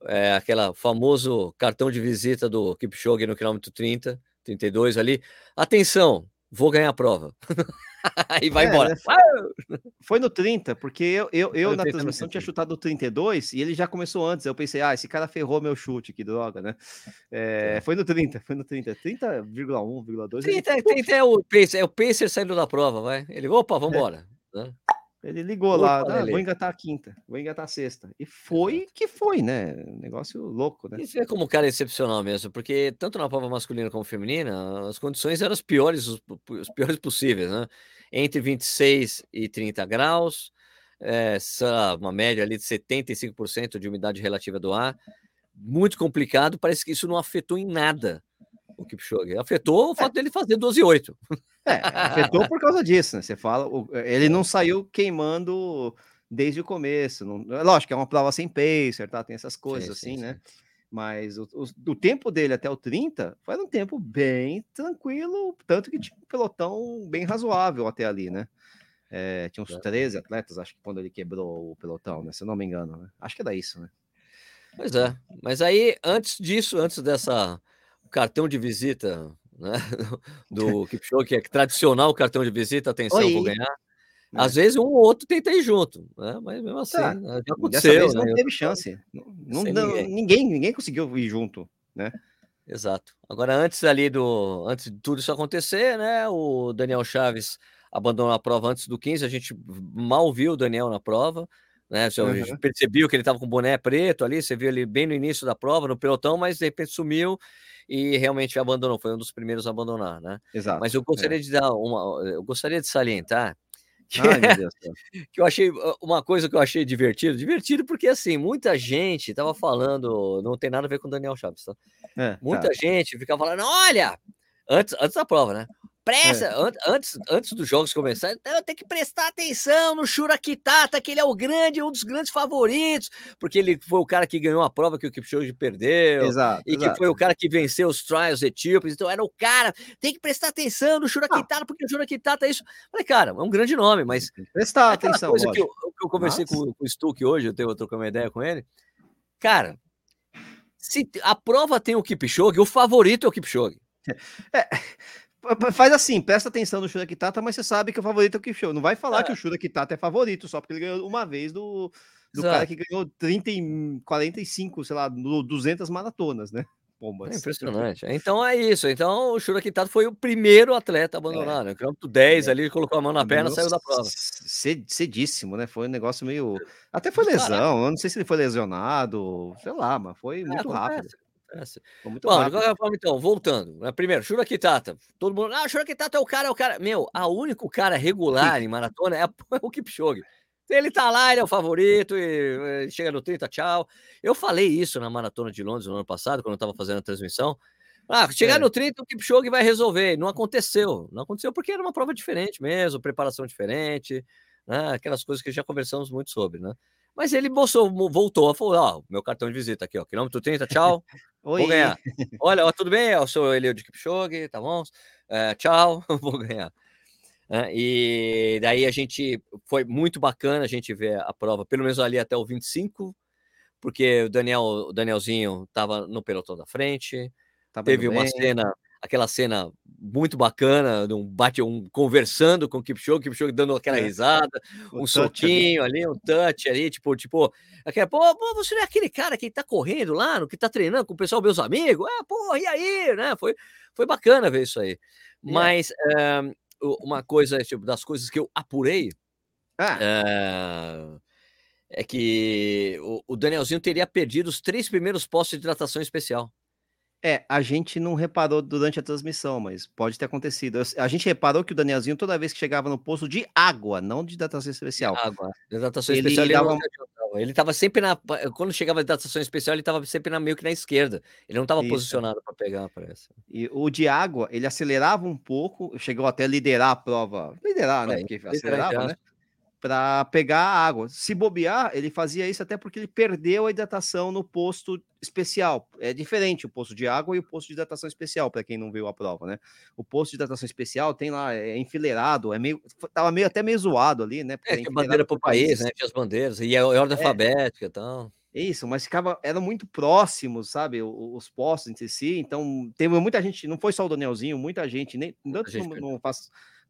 é aquela famoso cartão de visita do Kipchoge no quilômetro 30, 32 ali. Atenção, vou ganhar a prova. Aí vai é, embora. Né? Foi no 30, porque eu, eu, eu na transmissão tinha chutado o 32 e ele já começou antes. Eu pensei, ah, esse cara ferrou meu chute, que droga, né? É, é. foi no 30, foi no 30. 30,1,2. 30, 30 é o Pacer, é o Pacer saindo da prova, vai. Ele, opa, vambora. É. Né? Ele ligou Opa, lá, ah, vou engatar a quinta, vou engatar a sexta. E foi que foi, né? Negócio louco, né? Isso é como um cara excepcional mesmo, porque tanto na prova masculina como feminina, as condições eram as piores, os, os piores possíveis, né? Entre 26 e 30 graus, é, uma média ali de 75% de umidade relativa do ar. Muito complicado, parece que isso não afetou em nada o Kipchoge. Afetou o fato é. dele fazer 12,8. É, afetou por causa disso, né? Você fala, ele não saiu queimando desde o começo. Não, lógico, é uma prova sem pacer, tá? Tem essas coisas sim, assim, sim, né? Sim. Mas o, o, o, tempo dele até o 30 foi um tempo bem tranquilo, tanto que tinha um pelotão bem razoável até ali, né? É, tinha uns 13 é. atletas, acho que quando ele quebrou o pelotão, né? Se eu não me engano, né? Acho que era isso, né? Pois é. Mas aí, antes disso, antes dessa cartão de visita né, do Kipchoge, que é tradicional cartão de visita, atenção, Oi. vou ganhar. É. Às vezes um ou outro tenta ir junto, né? mas mesmo assim, tá. já aconteceu. não né? teve chance. Não, não, ninguém. ninguém. conseguiu ir junto, né? Exato. Agora, antes ali do. Antes de tudo isso acontecer, né? O Daniel Chaves abandonou a prova antes do 15. A gente mal viu o Daniel na prova. Né? Você uhum. percebeu que ele estava com boné preto ali, você viu ele bem no início da prova, no pelotão, mas de repente sumiu e realmente abandonou, foi um dos primeiros a abandonar, né? Exato. Mas eu gostaria é. de dar uma, eu gostaria de salientar que, Ai, que eu achei uma coisa que eu achei divertido, divertido porque assim, muita gente tava falando, não tem nada a ver com o Daniel Chaves, tá? É, muita tá. gente ficava falando, olha, antes, antes da prova, né? Presta, é. an antes, antes dos jogos começarem, eu tenho que prestar atenção no Shura Kitata, que ele é o grande, um dos grandes favoritos, porque ele foi o cara que ganhou a prova que o Kipchoge perdeu, exato, e exato. que foi o cara que venceu os trials etíopes, então era o cara, tem que prestar atenção no Shura Kitata, porque o Shura Kitata é isso. Falei, cara, é um grande nome, mas... Prestar atenção, coisa que eu, que eu, conversei com, com, o Stuck hoje, eu tenho trocando uma ideia com ele, cara, se a prova tem o Kipchoge, o favorito é o Kipchoge. É, Faz assim, presta atenção no Shura Kitata, mas você sabe que o favorito é o Kipchoge. Não vai falar é. que o Shura Kitata é favorito só porque ele ganhou uma vez do, do cara que ganhou 30, 45, sei lá, 200 maratonas, né? Pombas. É impressionante. Então é isso. Então o Shura Kitata foi o primeiro atleta a abandonar, é. né? Quilômetro 10 é. ali, colocou a mão na perna, saiu da prova. Cedíssimo, né? Foi um negócio meio. Até foi lesão, eu não sei se ele foi lesionado, sei lá, mas foi é, muito rápido. Bom, de qualquer forma, então, voltando. Né? Primeiro, Shura Kitata. Todo mundo, ah, Shura Kitata é o cara, é o cara. Meu, a único cara regular em maratona é, é o Kipchoge. Ele tá lá, ele é o favorito, e, e chega no 30, tchau. Eu falei isso na maratona de Londres no ano passado, quando eu tava fazendo a transmissão. Ah, chegar é. no 30, o Kipchoge vai resolver. Não aconteceu. Não aconteceu porque era uma prova diferente mesmo, preparação diferente, né? aquelas coisas que já conversamos muito sobre, né? Mas ele mostrou, voltou, falou: Ó, meu cartão de visita aqui, ó, quilômetro 30, tchau. vou ganhar. Olha, ó, tudo bem? Eu sou o de Kipchoge, tá bom? É, tchau, vou ganhar. É, e daí a gente foi muito bacana a gente ver a prova, pelo menos ali até o 25, porque o Daniel, o Danielzinho estava no pelotão da frente. Tá teve uma bem. cena aquela cena muito bacana, um bate um conversando com o Kipchoge, Kipchoge dando aquela é. risada, um soquinho ali. um touch ali, tipo, tipo, aquela, pô, pô, você não é aquele cara que tá correndo lá, no que tá treinando com o pessoal, meus amigos, ah, pô, e aí, né? Foi, foi bacana ver isso aí. Mas é. uma coisa, tipo, das coisas que eu apurei ah. é, é que o, o Danielzinho teria perdido os três primeiros postos de hidratação especial. É, a gente não reparou durante a transmissão, mas pode ter acontecido. A gente reparou que o Danielzinho, toda vez que chegava no posto de água, não de hidratação especial. Água. Hidratação ele especial, dava... ele estava sempre na. Quando chegava a hidratação especial, ele estava sempre na, meio que na esquerda. Ele não estava posicionado para pegar, parece. E o de água, ele acelerava um pouco, chegou até a liderar a prova. Liderar, né? Porque acelerava, né? Para pegar a água. Se bobear, ele fazia isso até porque ele perdeu a hidratação no posto especial. É diferente o posto de água e o posto de hidratação especial, para quem não viu a prova, né? O posto de hidratação especial tem lá, é enfileirado, é meio. Tava meio até meio zoado ali, né? Porque é, é bandeira pro país, país, né? Tinha as bandeiras, e é ordem é. alfabética e tal. Isso, mas ficava, eram muito próximos, sabe, os, os postos entre si, então teve muita gente, não foi só o Danielzinho, muita gente, nem tanto gente no, no,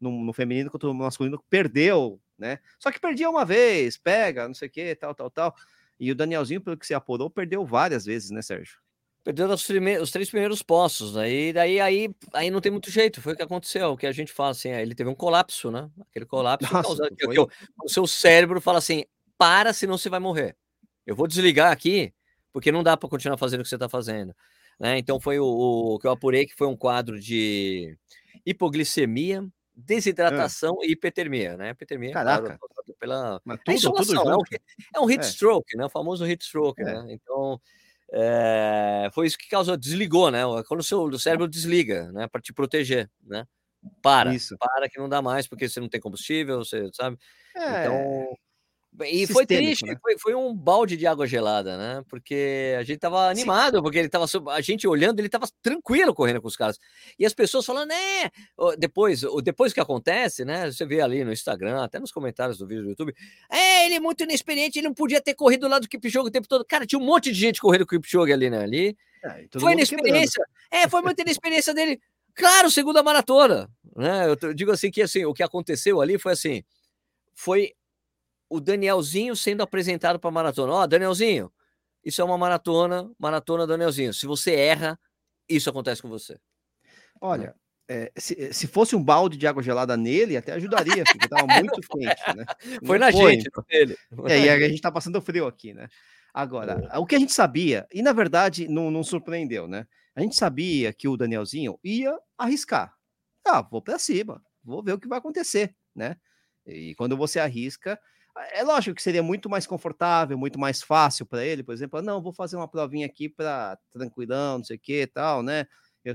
no, no, feminino quanto no masculino, perdeu, né? Só que perdia uma vez, pega, não sei o que, tal, tal, tal. E o Danielzinho, pelo que se apurou, perdeu várias vezes, né, Sérgio? Perdeu os, os três primeiros postos, né? E daí aí, aí não tem muito jeito, foi o que aconteceu, o que a gente fala assim, ele teve um colapso, né? Aquele colapso Nossa, que, que, o seu cérebro fala assim, para, senão você vai morrer. Eu vou desligar aqui, porque não dá para continuar fazendo o que você está fazendo. Né? Então foi o, o, que eu apurei que foi um quadro de hipoglicemia, desidratação é. e hipertermia, né? Hipertermia, Caraca. Claro, pela tudo, tudo é, um, é um heat é. stroke, né? O famoso heat stroke, é. né? Então é, foi isso que causou, desligou, né? Quando o seu cérebro desliga, né? Para te proteger, né? Para, isso. para que não dá mais, porque você não tem combustível, você sabe? É. Então e foi triste, né? foi, foi, um balde de água gelada, né? Porque a gente tava animado, Sim. porque ele tava a gente olhando, ele tava tranquilo correndo com os caras. E as pessoas falando, né? Depois, depois que acontece, né? Você vê ali no Instagram, até nos comentários do vídeo do YouTube, é, ele é muito inexperiente, ele não podia ter corrido lá do Kipchoge o tempo todo. Cara, tinha um monte de gente correndo com o Kipchoge ali, né? Ali. É, foi inexperiência. Quebrando. É, foi muita inexperiência dele. Claro, segunda maratona, né? Eu digo assim que assim, o que aconteceu ali foi assim, foi o Danielzinho sendo apresentado para a maratona. Ó, oh, Danielzinho, isso é uma maratona, maratona Danielzinho. Se você erra, isso acontece com você. Olha, é, se, se, fosse um balde de água gelada nele, até ajudaria, porque estava muito quente, né? Foi não na foi. gente, nele. É, e a gente está passando frio aqui, né? Agora, é. o que a gente sabia, e na verdade não, não surpreendeu, né? A gente sabia que o Danielzinho ia arriscar. Ah, vou para cima, vou ver o que vai acontecer, né? E quando você arrisca, é lógico que seria muito mais confortável, muito mais fácil para ele, por exemplo, não, vou fazer uma provinha aqui para tranquilão, não sei o que tal, né? Eu,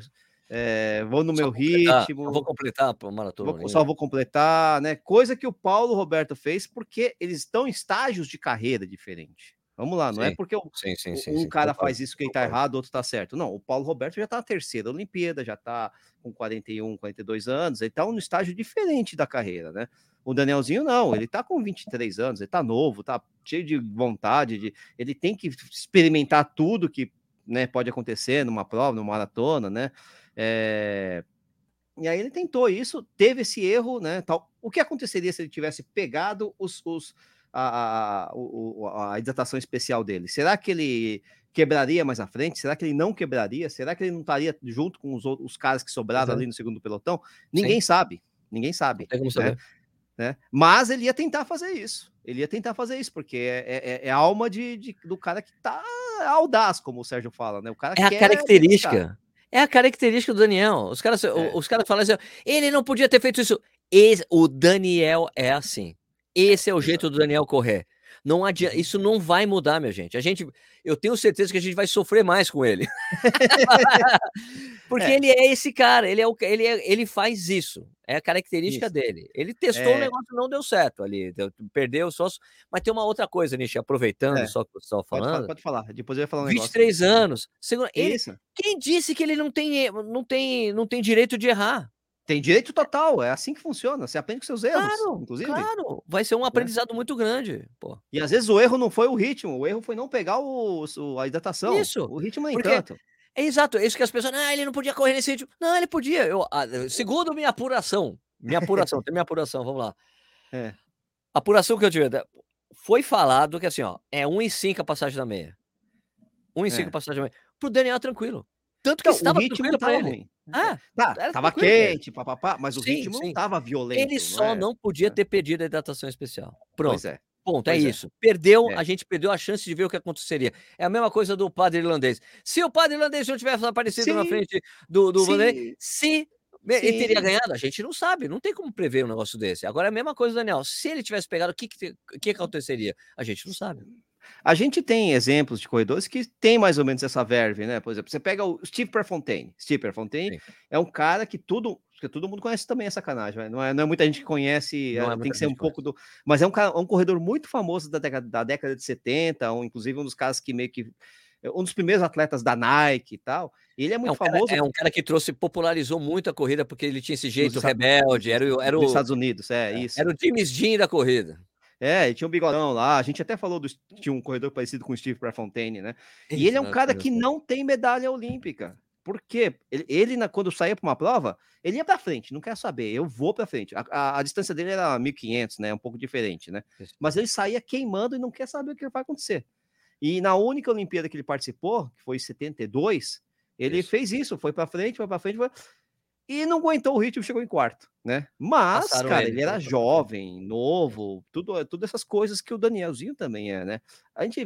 é, vou no só meu ritmo. Vou completar para maratona. Vou, só vou completar, né? Coisa que o Paulo Roberto fez porque eles estão em estágios de carreira diferentes. Vamos lá, não é sim, é porque o, sim, sim, um cara faz isso que ele tá errado, outro tá certo. Não, o Paulo Roberto já tá na terceira Olimpíada, já tá com 41, 42 anos, ele tá no estágio diferente da carreira, né? O Danielzinho não, ele tá com 23 anos, ele tá novo, tá cheio de vontade, de, ele tem que experimentar tudo que né, pode acontecer numa prova, numa maratona, né? É... E aí ele tentou isso, teve esse erro, né? Tal. O que aconteceria se ele tivesse pegado os, os a, a, a, hidratação especial dele? Será que ele quebraria mais à frente? Será que ele não quebraria? Será que ele não estaria junto com os, os caras que sobraram uhum. ali no segundo pelotão? Ninguém Sim. sabe. Ninguém sabe. Não tem como né? saber. Né? Mas ele ia tentar fazer isso. Ele ia tentar fazer isso, porque é, é, é a alma de, de, do cara que tá audaz, como o Sérgio fala, né? O cara é a característica. É a característica do Daniel. Os caras, é. os caras falam assim, ele não podia ter feito isso. Esse, o Daniel é assim. Esse é o jeito do Daniel correr. Não adianta, isso não vai mudar, minha gente. A gente, eu tenho certeza que a gente vai sofrer mais com ele. Porque é. ele é esse cara, ele é o ele é, ele faz isso. É a característica isso. dele. Ele testou é... um negócio não deu certo ali, deu, perdeu só. Mas tem uma outra coisa, Nishi, aproveitando é. só que você estava falando. Pode, falar, depois eu ia falar um 23 negócio. anos. Segundo, ele, quem disse que ele não tem, não tem, não tem direito de errar? Tem direito total, é assim que funciona. Você aprende com seus erros, claro, inclusive. Claro, vai ser um né? aprendizado é. muito grande. Pô. E às vezes o erro não foi o ritmo, o erro foi não pegar o, o a hidratação. Isso. O ritmo é encanto. É exato, é isso que as pessoas. Ah, ele não podia correr nesse ritmo. Não, ele podia. Eu, ah, segundo minha apuração, minha apuração, tem minha apuração, vamos lá. É. Apuração que eu tive. Foi falado que assim, ó, é 1,5 a passagem da meia. 1,5 é. a passagem da meia. Pro Daniel, tranquilo. Tanto que então, estava tranquilo para ele. Ruim. Ah, tá, tava quente, papapá, mas o sim, ritmo sim. não tava violento. Ele só não, não podia é. ter perdido a hidratação especial. Pronto. Pois é. Ponto, é pois é isso. Perdeu, é. a gente perdeu a chance de ver o que aconteceria. É a mesma coisa do padre irlandês. Se o padre irlandês não tivesse aparecido sim. na frente do, do Vanderlei, se ele teria ganhado, a gente não sabe, não tem como prever um negócio desse. Agora é a mesma coisa, Daniel. Se ele tivesse pegado, o que, que, que aconteceria? A gente não sabe. A gente tem exemplos de corredores que tem mais ou menos essa verve, né? Por exemplo, você pega o Steve Perfontaine. Steve Perfontaine Sim. é um cara que tudo, que todo mundo conhece também essa sacanagem, não é, não é muita gente que conhece, é, tem que ser um pouco do, mas é um, um corredor muito famoso da década, da década de 70, um, inclusive um dos caras que meio que um dos primeiros atletas da Nike e tal. Ele é muito é um famoso. Cara, é um cara que trouxe, popularizou muito a corrida porque ele tinha esse jeito rebelde. Era, era o, Estados Unidos, é, é, isso. Era o James Dean da corrida. É, tinha um bigodão lá. A gente até falou do tinha um corredor parecido com o Steve Prefontaine, né? E ele é um cara que não tem medalha olímpica. Por quê? Ele, ele quando saía para uma prova, ele ia para frente, não quer saber, eu vou para frente. A, a, a, distância dele era 1500, né? Um pouco diferente, né? Mas ele saía queimando e não quer saber o que vai acontecer. E na única Olimpíada que ele participou, que foi em 72, ele isso. fez isso, foi para frente, foi para frente, foi... e não aguentou o ritmo, chegou em quarto, né? Mas, Passaram cara, ele, ele era jovem, novo, tudo, tudo essas coisas que o Danielzinho também é, né? A gente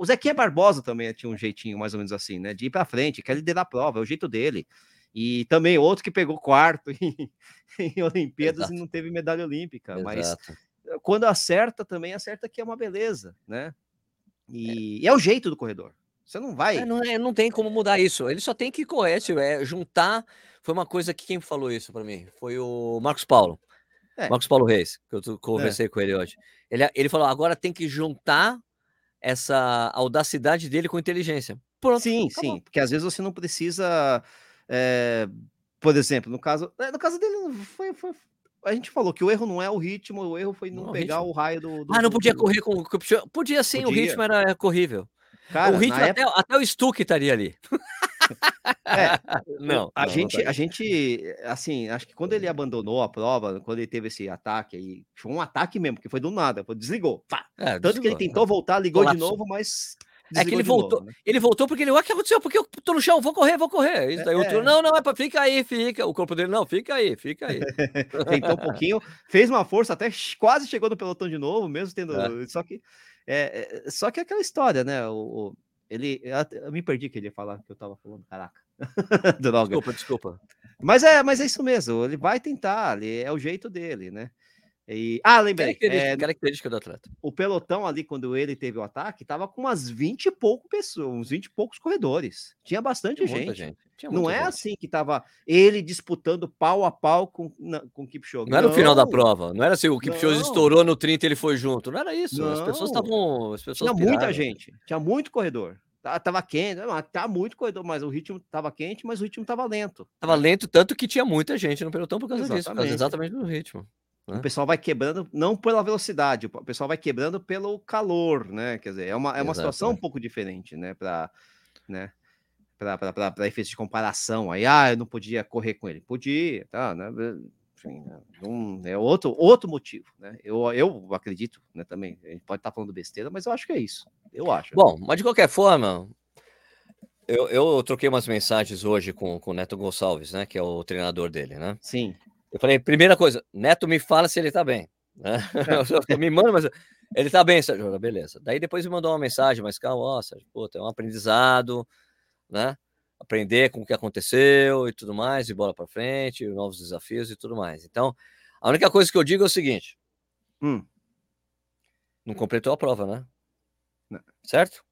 o Zequinha Barbosa também tinha um jeitinho mais ou menos assim, né? De ir para frente, quer liderar a prova, é o jeito dele. E também outro que pegou quarto em, em Olimpíadas Exato. e não teve medalha olímpica. Exato. Mas quando acerta, também acerta que é uma beleza, né? E é, e é o jeito do corredor. Você não vai. É, não, é, não tem como mudar isso. Ele só tem que correr, é, juntar. Foi uma coisa que quem falou isso para mim? Foi o Marcos Paulo. É. Marcos Paulo Reis, que eu conversei com ele hoje. Ele, ele falou: agora tem que juntar essa audacidade dele com inteligência. Pronto, sim, acabou. sim, porque às vezes você não precisa. É, por exemplo, no caso. No caso dele, foi, foi, a gente falou que o erro não é o ritmo, o erro foi não, não pegar o, o raio do, do, Ah, não podia correr com. Podia sim, podia. o ritmo era corrível. Cara, o ritmo, até, época... até o Stuck estaria ali. É, não, a não, gente, não tá a gente, assim, acho que quando ele abandonou a prova, quando ele teve esse ataque aí, foi um ataque mesmo, porque foi do nada, foi, desligou. É, Tanto desligou, que ele tentou voltar, ligou Colapso. de novo, mas é que ele voltou, novo, né? ele voltou porque ele, o que aconteceu? Porque eu tô no chão, vou correr, vou correr. Isso, é, outro, é. não, não, é para fica aí, fica. O corpo dele, não, fica aí, fica aí. Tentou um pouquinho, fez uma força, até quase chegou no pelotão de novo, mesmo tendo. É. Só que é, é, só que é aquela história, né? O, ele, eu, me perdi que ele ia falar que eu tava falando, caraca. desculpa, desculpa. Mas é, mas é isso mesmo. Ele vai tentar, ele, é o jeito dele, né? E, ah, lembrei. Característica, é, característica do atleta. O pelotão ali, quando ele teve o ataque, tava com umas 20 e pouco pessoas, uns 20 e poucos corredores. Tinha bastante Tinha gente. gente. Tinha não é gente. assim que tava ele disputando pau a pau com, na, com o Kipchoge. Não, era o final da prova. Não era assim, o Kipchoge não. estourou no 30 e ele foi junto. Não era isso. Não. As pessoas estavam. Tinha muita gente. Tinha muito corredor. Tá, tava quente, tá muito corredor, mas o ritmo tava quente, mas o ritmo tava lento. Tava lento, tanto que tinha muita gente no pelotão por causa exatamente. disso, por causa exatamente do ritmo. Né? O pessoal vai quebrando, não pela velocidade, o pessoal vai quebrando pelo calor, né? Quer dizer, é uma, é uma situação um pouco diferente, né? Para né? para efeitos de comparação. Aí, ah, eu não podia correr com ele. Podia, tá, né? Enfim, né, um, é outro, outro motivo, né? Eu, eu acredito, né, também. A gente pode estar tá falando besteira, mas eu acho que é isso. Eu acho. Bom, mas de qualquer forma, eu, eu troquei umas mensagens hoje com, com o Neto Gonçalves, né? Que é o treinador dele, né? Sim. Eu falei, primeira coisa, Neto me fala se ele tá bem. Né? me manda, mas ele tá bem, Sérgio, beleza. Daí depois me mandou uma mensagem, mas calma, ó, Sérgio, pô, tem um aprendizado, né? Aprender com o que aconteceu e tudo mais, e bola para frente, novos desafios e tudo mais. Então, a única coisa que eu digo é o seguinte: hum. não completou a prova, né? Não. Certo?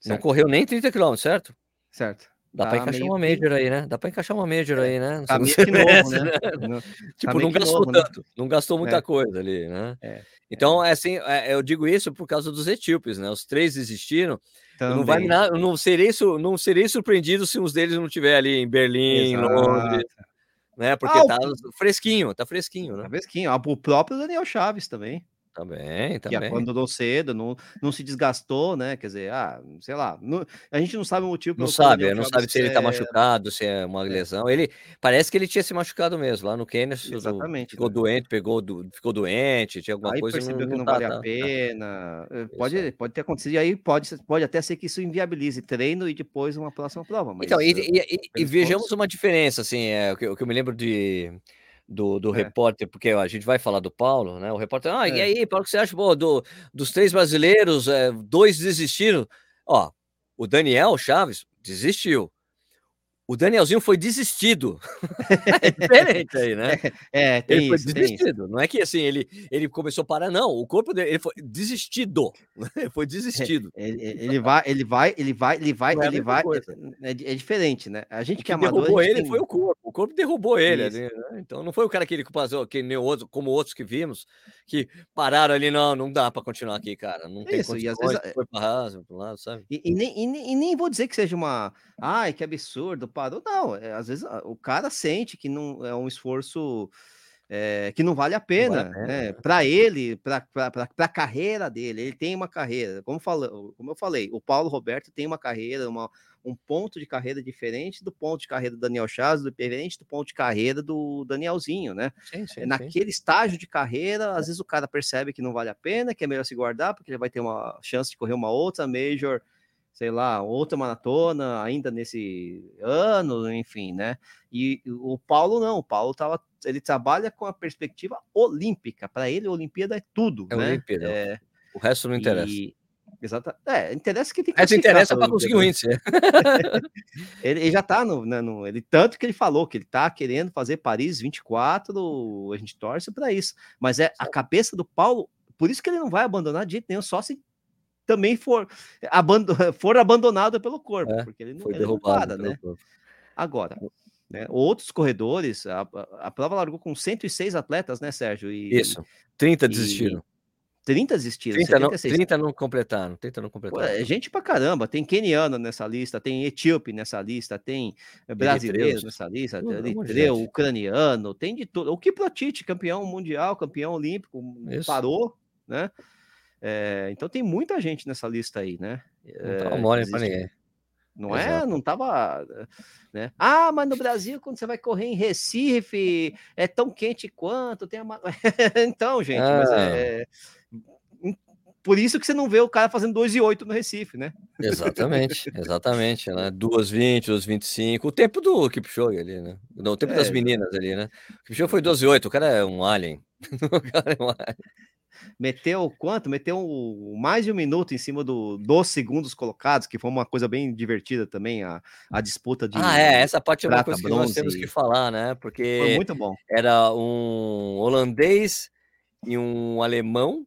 certo? Não correu nem 30 km, certo? Certo. Dá tá para encaixar uma major que... aí, né? Dá para encaixar uma major aí, né? Não tá meio que novo, né? né? tipo, tá não gastou novo, né? tanto, né? não gastou muita é. coisa ali, né? É. Então, é assim, é, eu digo isso por causa dos etíopes, né? Os três desistiram. Não, vai, não, serei, não serei surpreendido se uns deles não estiver ali em Berlim, Exato. Londres, né? Porque ah, tá o... fresquinho, tá fresquinho, né? Tá fresquinho. Ah, o próprio Daniel Chaves também. Também, também. Que abandonou cedo, não, não se desgastou, né? Quer dizer, ah, sei lá, não, a gente não sabe o motivo. Não sabe, não sabe se ele tá machucado, se é uma é. lesão. Ele parece que ele tinha se machucado mesmo lá no Quênia. Exatamente. Ficou né? doente, pegou, do, ficou doente, tinha alguma aí coisa. percebeu não, que não, vale tá, a pena. Tá. Pode, pode ter acontecido, e aí pode, pode até ser que isso inviabilize treino e depois uma próxima prova. Então, e, e, e, e vejamos uma diferença, assim, é, o que, o que eu me lembro de do, do é. repórter, porque ó, a gente vai falar do Paulo, né? O repórter, ah, é. e aí, Paulo, o que você acha? Pô, do, dos três brasileiros, é, dois desistiram. Ó, o Daniel Chaves desistiu o Danielzinho foi desistido. é diferente aí, né? É, é ele foi desistido. Não é que assim ele, ele começou a parar, não. O corpo dele ele foi desistido. Ele foi desistido. É, ele, ele, vai, ele vai, ele vai, ele vai, é ele vai. É, é, diferente, né? A gente que, que é amador. derrubou ele tem... foi o corpo. O corpo derrubou ele. Ali, né? Então não foi o cara que ele passou, que nem outro, como outros que vimos, que pararam ali, não, não dá para continuar aqui, cara. Não tem Isso, e às vezes foi para raso, lado, sabe? E, e, nem, e, e nem vou dizer que seja uma, ai, que absurdo parou. Não, é, às vezes o cara sente que não é um esforço é, que não vale a pena, vale né? Para ele, para a carreira dele, ele tem uma carreira, como, fala, como eu falei, o Paulo Roberto tem uma carreira, uma, um ponto de carreira diferente do ponto de carreira do Daniel Chaz, diferente do ponto de carreira do Danielzinho, né? Sim, sim, Naquele sim. estágio de carreira, às vezes o cara percebe que não vale a pena, que é melhor se guardar, porque ele vai ter uma chance de correr uma outra Major sei lá, outra maratona ainda nesse ano, enfim, né? E o Paulo não, o Paulo tava, ele trabalha com a perspectiva olímpica. Para ele, a Olimpíada é tudo, é né? Olimpíada. É, o resto não interessa. E, exato. É, interessa que tem que Essa interessa para conseguir o índice. ele, ele, já tá no, né, no, ele tanto que ele falou que ele tá querendo fazer Paris 24, a gente torce para isso. Mas é a cabeça do Paulo, por isso que ele não vai abandonar de jeito nenhum, só se também for, abando, for abandonado pelo corpo, é, porque ele não, foi ele para, né? Agora, né, outros corredores, a, a, prova largou com 106 atletas, né, Sérgio? E, Isso, 30 desistiram. 30 desistiram. 30 não, 30 não completaram, 30 não completaram. é gente pra caramba, tem keniano nessa lista, tem etíope nessa lista, tem brasileiro nessa lista, tem eritreu, ucraniano, tem de tudo. O Kiprotite, campeão mundial, campeão olímpico, Isso. parou, né? É, então tem muita gente nessa lista aí, né? Não tava mole para ninguém. Não é? Exato. é? Não tava. Né? Ah, mas no Brasil, quando você vai correr em Recife, é tão quente quanto, tem então, gente, ah. mas é. Por isso que você não vê o cara fazendo 2 e 8 no Recife, né? Exatamente, exatamente, né? 2,20, 2,25, o tempo do Kipchoge ali, né? Não, o tempo é, das meninas ali, né? O Kipchoge foi 12 e 8, o cara é um alien. o cara é um alien meteu quanto? Meteu mais de um minuto em cima do, dos segundos colocados, que foi uma coisa bem divertida também, a, a disputa de. Ah, é, essa parte é uma coisa que nós temos que falar, né? Porque foi muito bom. Era um holandês e um alemão,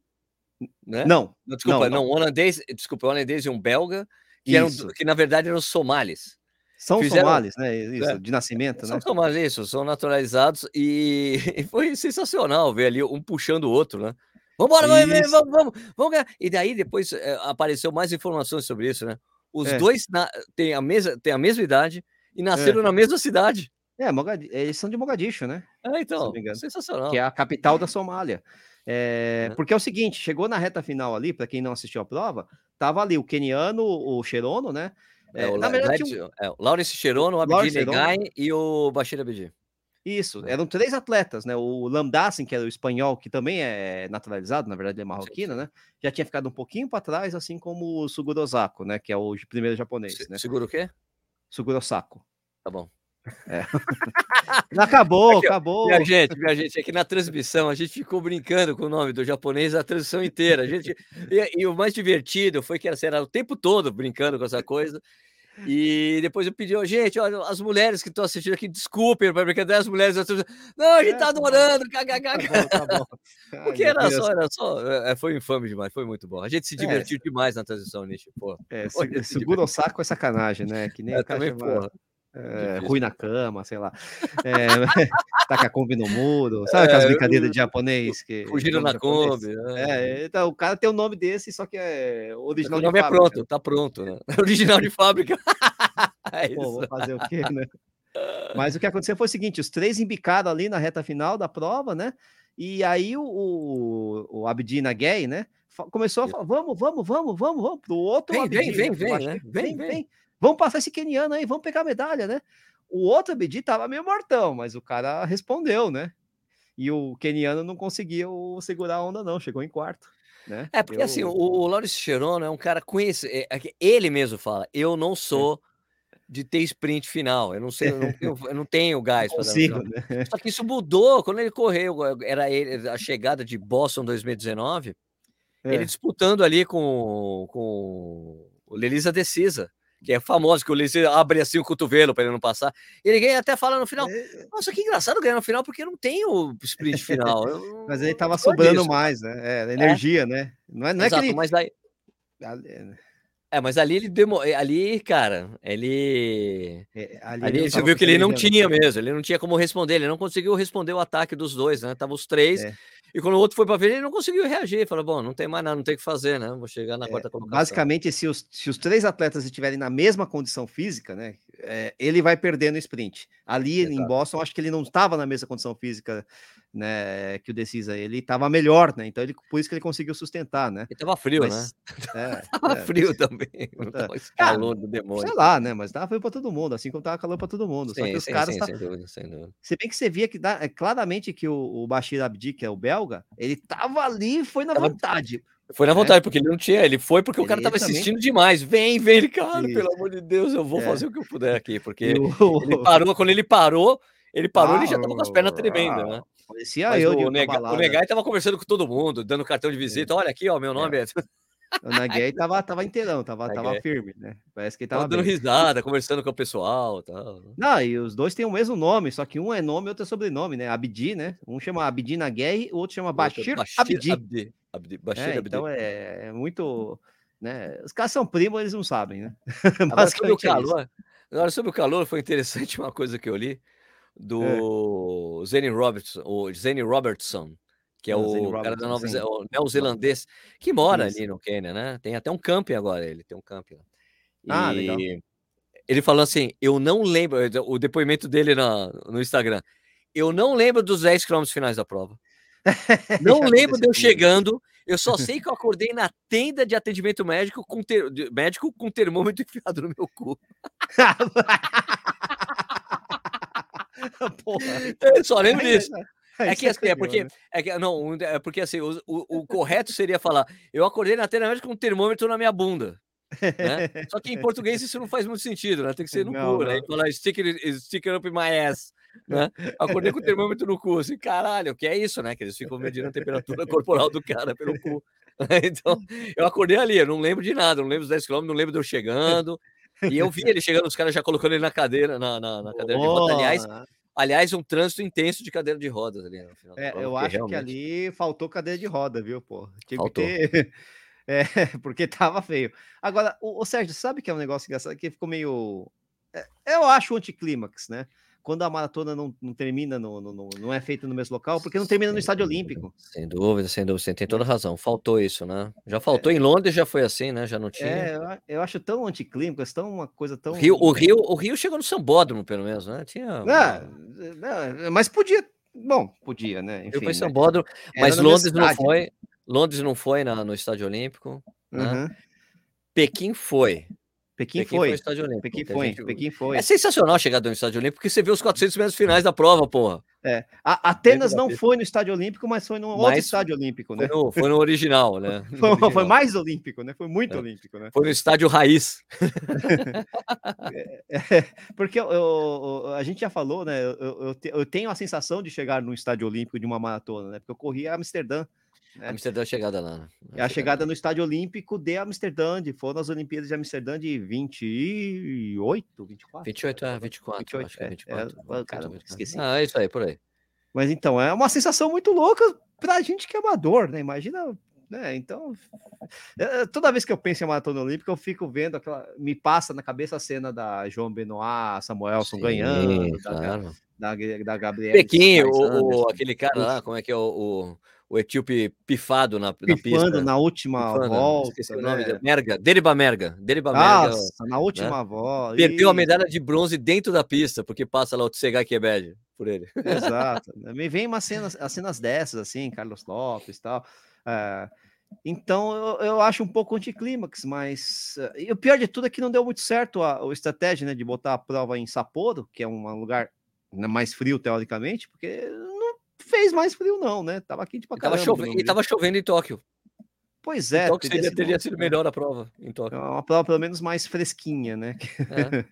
né? Não, desculpa, não, não. não holandês, desculpa, holandês e um belga, que, eram, que na verdade eram somalis. São Fizeram, somalis, né? Isso, é, de nascimento, são né? São somalis, isso, são naturalizados e, e, foi sensacional ver ali um puxando o outro, né? Vambora, vamos, vamos, vamos, vamos ganhar. E daí depois é, apareceu mais informações sobre isso, né? Os é. dois na, têm, a mesma, têm a mesma idade e nasceram é. na mesma cidade. É, Mogad... eles são de Mogadishu, né? É, então, sensacional. Que é a capital da Somália. É, porque é o seguinte, chegou na reta final ali, para quem não assistiu a prova, tava ali o keniano, o Cherono, né? É, o, na verdade, o, é, o Lawrence Cherono, o Abdi Negai e o Bashir Abdi. Isso, é. eram três atletas, né? O Lamdassin, que era o espanhol, que também é naturalizado, na verdade é marroquino, né? Já tinha ficado um pouquinho para trás, assim como o Suguro Osako, né? Que é o primeiro japonês, Se, né? Seguro o quê? Suguro Osako. Tá bom. É. acabou, aqui, acabou. Minha gente, minha gente, aqui na transmissão a gente ficou brincando com o nome do japonês a transmissão inteira. A gente, e, e o mais divertido foi que era, era o tempo todo brincando com essa coisa. E depois eu pedi, oh, gente, olha, as mulheres que estão assistindo aqui, desculpem brincadeira, as mulheres. Não, a gente é, tá adorando, kkk. Tá, tá Porque era só, era só, é, foi infame demais, foi muito bom. A gente se é, divertiu é. demais na transição, Nishi, pô. É, segura o saco é sacanagem, né? Que nem é, também, porra. É, ruim na cama, sei lá. É, com a Kombi no muro, sabe aquelas é, brincadeiras de japonês? Que, fugiram na Kombi. É. é. então o cara tem o um nome desse, só que é original o nome de fábrica. é pronto, tá pronto, né? Original de fábrica. é Pô, vou fazer o quê, né? Mas o que aconteceu foi o seguinte: os três embicaram ali na reta final da prova, né? E aí o, o, o Abdina Gay, né? Começou a falar: vamos, vamos, vamos, vamos, vamos, pro outro vem, Abdi, vem, vem, vem, né? vem, vem, vem. Vamos passar esse keniano aí, vamos pegar a medalha, né? O outro Abdi tava meio mortão, mas o cara respondeu, né? E o keniano não conseguiu segurar a onda, não, chegou em quarto. Né? É, porque eu... assim, o, o Laurence Cherono é um cara conhecido, é, é, ele mesmo fala, eu não sou de ter sprint final, eu não sei, eu não, eu, eu não tenho gás para dar né? Só que isso mudou quando ele correu, era ele, a chegada de Boston 2019, é. ele disputando ali com, com o Lelisa Decisa que é famoso, que o Ulisses abre assim o cotovelo para ele não passar. Ele ganha até fala no final. É... Nossa, que engraçado ganhar no final, porque não tem o sprint final. mas ele tava sobrando disso. mais, né? É, é. energia, é. né? Não é, não Exato, é que ele... mas daí. É, mas ali ele demo... ali, cara, ele. É, ali, ali você viu que ele não tinha mesmo, ele não tinha como responder, ele não conseguiu responder o ataque dos dois, né? Tava os três. É. E quando o outro foi para ver, ele não conseguiu reagir. Falou: bom, não tem mais nada, não tem o que fazer, né? Vou chegar na é, quarta colocação. Basicamente, se os, se os três atletas estiverem na mesma condição física, né? É, ele vai perder no sprint. Ali Exato. em Boston, acho que ele não estava na mesma condição física né, que o Decisa ele estava melhor, né? Então ele por isso que ele conseguiu sustentar, né? Ele tava frio, mas, né? É, tava é, frio também. É. calor do demônio. Sei lá, né? Mas tava frio para todo mundo, assim como tava calor para todo mundo. Sim, Só que os sim, caras sim, tá... sem dúvida, sem dúvida. Se bem que você via que dá, é, claramente que o, o Bashir Abdi, que é o belga, ele tava ali, foi na tava... vontade. Foi na vontade, é. porque ele não tinha, ele foi porque ele o cara tava também... insistindo demais. Vem, vem, ele, cara, pelo amor de Deus, eu vou é. fazer o que eu puder aqui, porque ele parou, quando ele parou, ele parou, ah, ele já tava com as pernas tremendas, né? Parecia Mas eu o, Nega, o Negai tava conversando com todo mundo, dando cartão de visita. Olha aqui, ó, meu nome é. é... O Negai tava, tava inteirão, tava, tava firme, né? Parece que ele tava, tava dando bem. risada, conversando com o pessoal tal. Né? Não, e os dois têm o mesmo nome, só que um é nome e outro é sobrenome, né? Abdi, né? Um chama Abdi Naguer, o outro chama Bashir, Bashir Abdi. Abdi. Abdi. Bashir é, Abdi. Então é, é, muito. Né? Os caras são primos, eles não sabem, né? Agora sobre, o é calor, agora, sobre o calor, foi interessante uma coisa que eu li do é. Zane Robertson, o Zane Robertson, que é o cara da Nova o neozelandês, que mora Isso. ali no Quênia, né? Tem até um camping agora, ele tem um camping. Ah, e legal. ele falou assim: eu não lembro, o depoimento dele na, no Instagram, eu não lembro dos 10 quilômetros finais da prova. Não lembro de eu chegando. Eu só sei que eu acordei na tenda de atendimento médico com, ter, médico com termômetro enfiado no meu cu. Porra. Eu só lembro disso. É que assim, é porque, né? é que, não, é porque assim, o, o, o correto seria falar, eu acordei na tela com um termômetro na minha bunda. Né? Só que em português isso não faz muito sentido, né? Tem que ser no não, cu, né? Falar sticker, sticker up my ass, né? Acordei com o termômetro no cu, assim, caralho, o que é isso, né? Que eles ficam medindo a temperatura corporal do cara pelo cu. Então, eu acordei ali, eu não lembro de nada, não lembro dos 10 km, não lembro de eu chegando, e eu vi ele chegando, os caras já colocando ele na cadeira, na, na, na cadeira oh. de roda. Aliás, aliás, um trânsito intenso de cadeira de rodas ali no final. É, eu acho realmente... que ali faltou cadeira de roda, viu, pô? Tinha faltou. que ter. É, porque tava feio. Agora, o, o Sérgio, sabe que é um negócio engraçado que ficou meio. É, eu acho anticlímax, né? Quando a maratona não, não termina, no, no, não é feita no mesmo local, porque não termina no estádio olímpico. Sem dúvida, sem dúvida, você tem toda razão. Faltou isso, né? Já faltou é. em Londres, já foi assim, né? Já não tinha. É, eu acho tão anticlímaco, tão uma coisa tão. Rio, o, Rio, o Rio chegou no Sambódromo, pelo menos, né? Tinha. Não, não, mas podia. Bom, podia, né? Enfim, foi né? Sambódromo, mas Londres não foi. Londres não foi na, no estádio olímpico. Né? Uhum. Pequim foi. Pequim, Pequim foi. foi olímpico. Pequim foi, gente... Pequim foi. É sensacional chegar no estádio olímpico, porque você vê os 400 metros finais da prova, porra. É. A Atenas não foi no estádio olímpico, mas foi no mas outro estádio olímpico, né? Foi no, foi no original, né? No foi, original. foi, mais olímpico, né? Foi muito é. olímpico, né? Foi no estádio raiz. é, é, porque eu, eu, a gente já falou, né? Eu, eu, tenho a sensação de chegar no estádio olímpico de uma maratona, né? Porque eu corri a Amsterdã né? Amsterdã é a chegada lá. Né? É a chegada no Estádio Olímpico de Amsterdã, de, foram as Olimpíadas de Amsterdã de 28, 24? 28, é, 24. 28, acho é, 24. É, cara, esqueci. Ah, é isso aí, por aí. Mas então, é uma sensação muito louca pra gente que é amador, né? Imagina né? Então, toda vez que eu penso em maratona olímpica, eu fico vendo aquela. Me passa na cabeça a cena da João Benoit, Samuelson Sim, ganhando, claro. da, da, da Gabriela. Pequim, o, o, aquele cara lá, como é que é o, o o etíope pifado na, na pista. na última pifando, volta. Esqueci né? o nome. Né? Merga, Deriba Merga. Deriba Merga. Nossa, na última né? volta. Perdeu a medalha de bronze dentro da pista, porque passa lá o Tsegay Kebed por ele. Exato. Me vem umas cenas, as cenas dessas, assim, Carlos Lopes e tal. É, então eu, eu, acho um pouco anticlímax, mas uh, e o pior de tudo é que não deu muito certo a, a estratégia né, de botar a prova em Sapporo, que é um lugar né, mais frio teoricamente, porque fez mais frio, não, né? Tava quente pra caramba. E tava, chovendo, e tava chovendo em Tóquio. Pois é. Tóquio teria, sido, teria sido melhor a prova em Tóquio. É uma prova pelo menos mais fresquinha, né? É.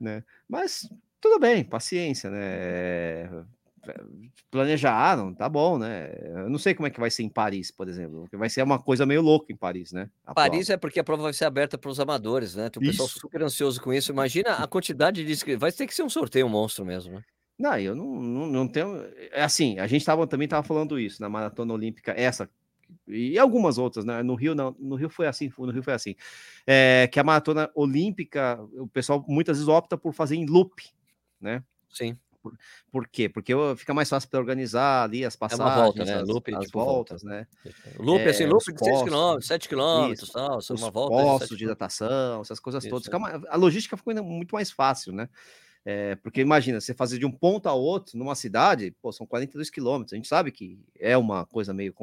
né? Mas tudo bem, paciência, né? Planejaram, tá bom, né? Eu não sei como é que vai ser em Paris, por exemplo. Vai ser uma coisa meio louca em Paris, né? Paris prova. é porque a prova vai ser aberta para os amadores, né? Tem o pessoal super ansioso com isso. Imagina a quantidade de inscritos. Vai ter que ser um sorteio um monstro mesmo, né? Não, eu não, não, não tenho. É assim, a gente tava, também estava falando isso na maratona olímpica, essa e algumas outras, né? No Rio não, no Rio foi assim, no Rio foi assim. É, que a maratona olímpica, o pessoal muitas vezes opta por fazer em loop, né? Sim. Por, por quê? Porque fica mais fácil para organizar ali as passagens, é uma volta, né? As, loop, as tipo, voltas, volta. né? Loop, é, assim, loop de 6 km, 7 km, tal, uma volta. Postos de hidratação, essas coisas isso, todas. É. A logística ficou muito mais fácil, né? É, porque imagina, você fazer de um ponto a outro numa cidade, pô, são 42 quilômetros. A gente sabe que é uma coisa meio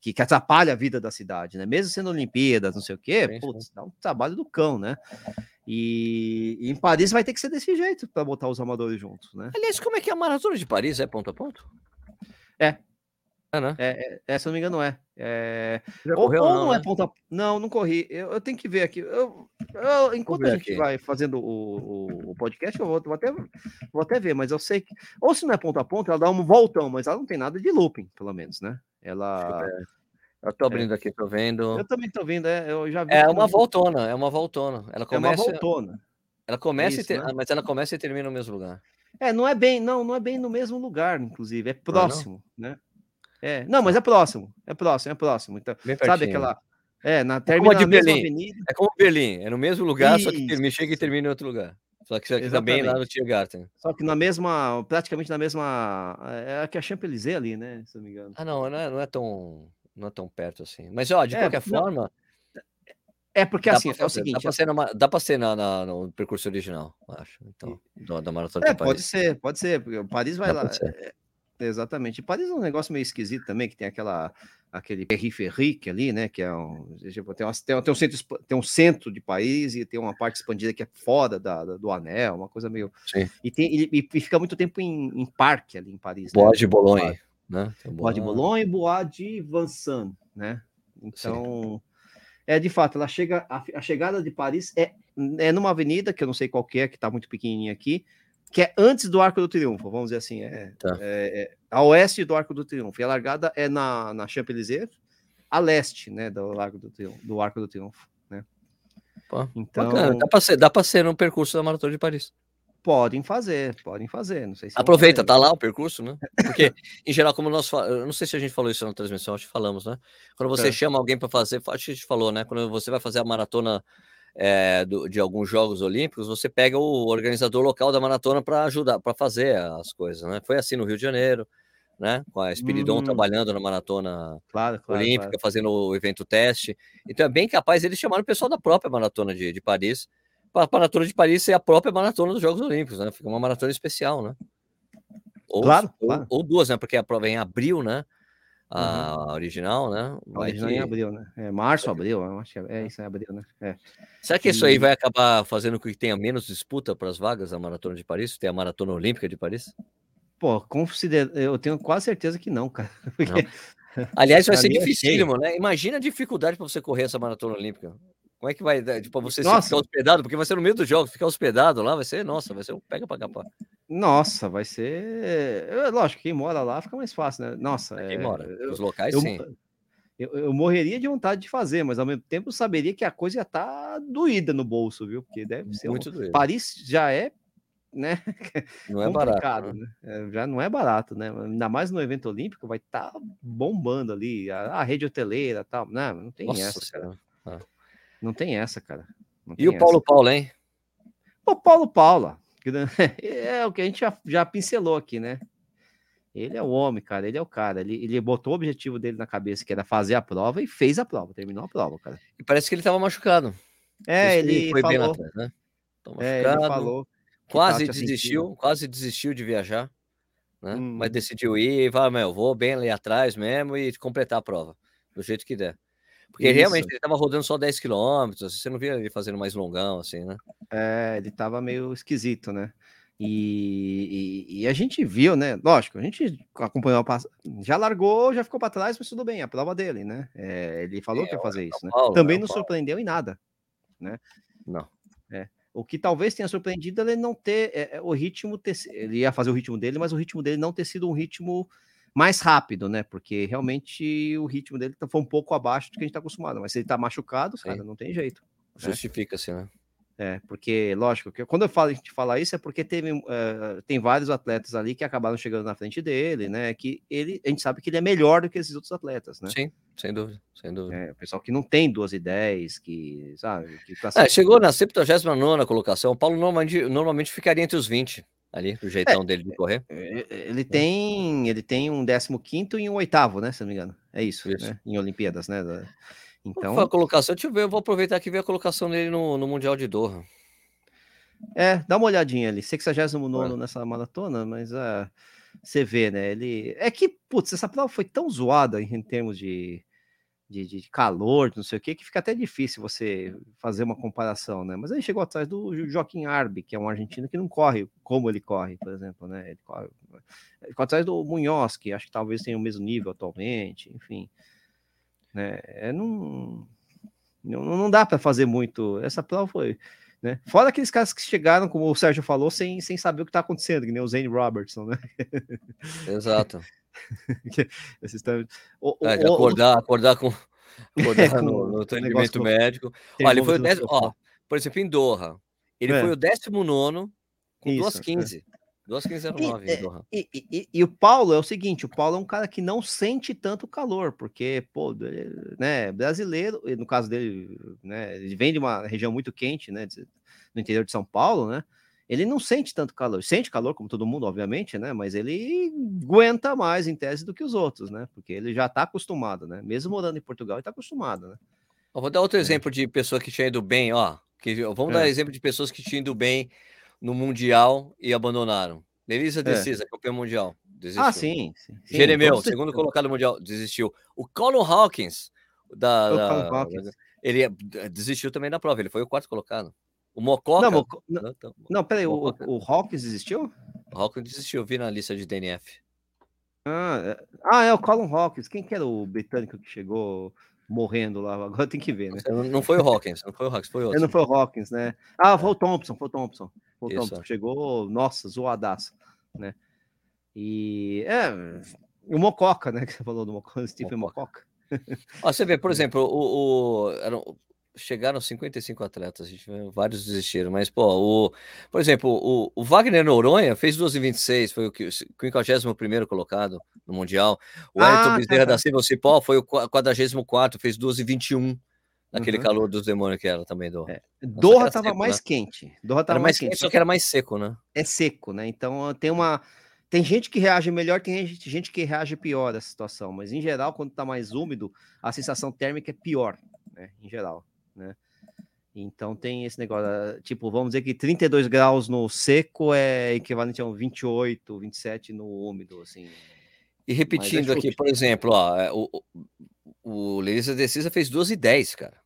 que, que atrapalha a vida da cidade, né? Mesmo sendo Olimpíadas, não sei o quê, sim, putz, dá um trabalho do cão, né? E, e, em Paris vai ter que ser desse jeito para botar os amadores juntos, né? Aliás, como é que é a maratona de Paris? É ponto a ponto? É, é, né? É, é, se não me engano, é. é... Ou, correu, ou, não, não é né? é ponta. Não, não corri. Eu, eu, tenho que ver aqui. Eu, eu enquanto a gente aqui. vai fazendo o, o, podcast, eu vou, vou, até, vou até ver, mas eu sei que. Ou se não é ponta a ponta, ela dá um voltão, mas ela não tem nada de looping, pelo menos, né? Ela. Eu tô abrindo é. aqui, tô vendo. Eu também tô vendo, é. Eu já vi. É uma voltona, é uma voltona. Ela começa. É uma voltona. Ela começa Isso, e ter... né? mas ela começa e termina no mesmo lugar. É, não é bem, não, não é bem no mesmo lugar, inclusive, é próximo, não, não? né? É, não, mas é próximo, é próximo, é próximo. Então, sabe aquela. É, na termina é na mesma avenida. É como Berlim, é no mesmo lugar, Isso. só que termina, chega e termina em outro lugar. Só que você também lá no Tiergarten. Só que na mesma, praticamente na mesma. É aqui a Champs-Élysées ali, né? Se não me engano. Ah, não, não é, não é tão. Não é tão perto assim. Mas, ó, de é, qualquer não, forma. É porque assim, é o seguinte. Dá para ser, na, dá pra ser na, na, no percurso original, acho. Então, da, da Maratona é, pode ser, pode ser, porque o Paris vai dá lá. Exatamente. Paris é um negócio meio esquisito também, que tem aquela aquele periferie ali, né? Que é um, tem, uma, tem, um centro, tem um centro de país e tem uma parte expandida que é fora da, da do anel, uma coisa meio. Sim. E, tem, e, e fica muito tempo em, em, parque ali em Paris. Bois né? de Boulogne. Né? Bois de Boulogne e Bois de Vincennes, né? Então, Sim. é de fato, ela chega. A, a, chegada de Paris é, é numa avenida, que eu não sei qual que é, que está muito pequenininha aqui, que é antes do Arco do Triunfo, vamos dizer assim, é, tá. é, é a oeste do Arco do Triunfo. E a largada é na, na Champs-Élysées, a leste, né, do, Largo do, Triunfo, do Arco do Triunfo, né? Pô, então, bacana. dá para ser, dá para ser um percurso da Maratona de Paris. Podem fazer, podem fazer, não sei se Aproveita, tá lá o percurso, né? Porque em geral, como nós falamos, não sei se a gente falou isso na transmissão, acho que falamos, né? Quando você é. chama alguém para fazer, acho que a gente falou, né? Quando você vai fazer a maratona é, do, de alguns Jogos Olímpicos, você pega o organizador local da maratona para ajudar, para fazer as coisas, né? Foi assim no Rio de Janeiro, né? Com a Spiridon hum. trabalhando na maratona claro, claro, olímpica, claro. fazendo o evento teste. Então é bem capaz eles chamaram o pessoal da própria maratona de, de Paris, para a maratona de Paris ser a própria maratona dos Jogos Olímpicos, né? Fica uma maratona especial, né? Ou, claro, ou, ou duas, né? Porque a prova é em abril, né? A uhum. original, né? Vai original em abril, né? É março, abril, eu acho que é, é isso, é abril, né? É. Será que e... isso aí vai acabar fazendo com que tenha menos disputa para as vagas da Maratona de Paris? Tem a Maratona Olímpica de Paris? Pô, considero, eu tenho quase certeza que não, cara. Porque... Não. Aliás, vai ser dificílimo, né? Imagina a dificuldade para você correr essa Maratona Olímpica. Como é que vai, tipo, você ficar hospedado? Porque vai ser no meio do jogo, ficar hospedado lá, vai ser, nossa, vai ser um pega para capar. Nossa, vai ser. Lógico, quem mora lá fica mais fácil, né? Nossa. Quem é... mora? Os locais, eu, sim. Eu, eu, morreria de vontade de fazer, mas ao mesmo tempo eu saberia que a coisa ia estar tá doída no bolso, viu? Porque deve ser. Muito um... Paris já é, né? Não é barato. Né? Né? É, já não é barato, né? Ainda mais no evento olímpico, vai estar tá bombando ali a, a, rede hoteleira tal. Não, né? não tem Nossa, essa, cara. Ah. Não tem essa, cara. e o Paulo essa. Paulo, hein? O Paulo Paula. É o que a gente já, já pincelou aqui, né? Ele é o homem, cara. Ele é o cara. Ele, ele botou o objetivo dele na cabeça, que era fazer a prova, e fez a prova, terminou a prova, cara. E parece que ele estava machucado. É, ele, foi falou. Bem atrás, né? É, ele falou. Quase desistiu, quase desistiu de viajar, né? Hum. Mas decidiu ir e vai, meu, vou bem ali atrás mesmo e completar a prova, do jeito que der. Porque Isso. realmente ele estava rodando só 10 quilômetros, você não via ele fazendo mais longão, assim, né? É, ele estava meio esquisito, né? E, e, e, a gente viu, né? Lógico, a gente acompanhou, já largou, já ficou para trás, mas tudo bem, a prova dele, né? É, ele falou é, que ia fazer isso, né? Paulo, Também não Paulo. surpreendeu em nada, né? Não. É. O que talvez tenha surpreendido ele não ter é, é, o ritmo, ter, ele ia fazer o ritmo dele, mas o ritmo dele não ter sido um ritmo mais rápido, né? Porque realmente o ritmo dele tá, foi um pouco abaixo do que a gente tá acostumado. Mas se ele tá machucado, Sim. cara, não tem jeito. Né? Justifica-se, né? É, porque, lógico, que quando eu falo a gente fala isso é porque teve, uh, tem vários atletas ali que acabaram chegando na frente dele, né? Que ele, a gente sabe que ele é melhor do que esses outros atletas, né? Sim, sem dúvida, sem dúvida. É, o pessoal que não tem duas ideias, que, sabe? Que tá é, chegou na 79 colocação. O Paulo normalmente, normalmente ficaria entre os 20 ali, do jeitão é, dele de correr. É, é, ele tem, ele tem um 15 e um oitavo, né? Se não me engano. É isso, isso. Né? Em Olimpíadas, né? Então. A colocação, deixa eu ver, eu vou aproveitar aqui e ver a colocação dele no, no Mundial de Doha. É, dá uma olhadinha ali. 69 é. nessa maratona, mas uh, você vê, né? Ele. É que, putz, essa prova foi tão zoada em termos de, de, de calor, não sei o que, que fica até difícil você fazer uma comparação, né? Mas ele chegou atrás do Joaquim Arbe, que é um argentino que não corre como ele corre, por exemplo, né? Ele corre. Ele ficou atrás do Munhoz, que acho que talvez tenha o mesmo nível atualmente, enfim. Né? É, não, não, não dá para fazer muito. Essa prova foi né? Fora aqueles caras que chegaram, como o Sérgio falou, sem, sem saber o que está acontecendo, que nem o Zane Robertson, né? Exato. o, o, é, acordar, o... acordar com, acordar é, com no, no treinamento médico. Olha, ele foi o décimo, ó, por exemplo, em Doha, ele é. foi o 19 com Isso, 2,15. É. 2,1509 e, é, e, e, e, o Paulo é o seguinte: o Paulo é um cara que não sente tanto calor, porque, pô, né, brasileiro, no caso dele, né, ele vem de uma região muito quente, né, no interior de São Paulo, né, ele não sente tanto calor, sente calor como todo mundo, obviamente, né, mas ele aguenta mais em tese do que os outros, né, porque ele já está acostumado, né, mesmo morando em Portugal, ele está acostumado, né. Eu vou dar outro é. exemplo de pessoa que tinha ido bem, ó, que, vamos é. dar exemplo de pessoas que tinham ido bem no Mundial e abandonaram. Melissa Decisa, é. campeão mundial. Desistiu. Ah, sim. sim, sim. Jeremeu, segundo colocado mundial, desistiu. O Colin Hawkins, da, da Hawkins. ele é, desistiu também da prova, ele foi o quarto colocado. O Mococa. Não, não, não, não peraí, o, o Hawkins desistiu? O Hawkins desistiu, vi na lista de DNF. Ah, é, ah, é o Colin Hawkins. Quem que era o britânico que chegou morrendo lá? Agora tem que ver, né? Não foi o Hawkins, não foi o Hawkins, foi outro. não foi o Hawkins, né? Ah, foi o Thompson, foi o Thompson. Foi o Thompson. Chegou, nossa, zoadaço né? E é o Mococa, né? Que você falou do Mococa, Stephen Mococa. Ó, você vê, por exemplo, o, o chegaram 55 atletas, a gente, vários desistiram, mas, pô, o, por exemplo, o, o Wagner Noronha fez 12,26, foi o 51 colocado no Mundial. O ah, Ayrton Bezerra tá, da Silva Cipó foi o 44, fez 12,21 naquele uhum. calor dos demônios que era também do. É. Doha estava mais né? quente. Doha tava mais, mais quente, só que era mais seco, né? É seco, né? Então tem uma tem gente que reage melhor, tem gente que reage pior a situação, mas em geral, quando está mais úmido, a sensação térmica é pior, né? Em geral, né? Então tem esse negócio, tipo, vamos dizer que 32 graus no seco é equivalente a um 28, 27 no úmido, assim. E repetindo aqui, por exemplo, ó, é, o, o Leísa Decisa fez 12 e 10, cara.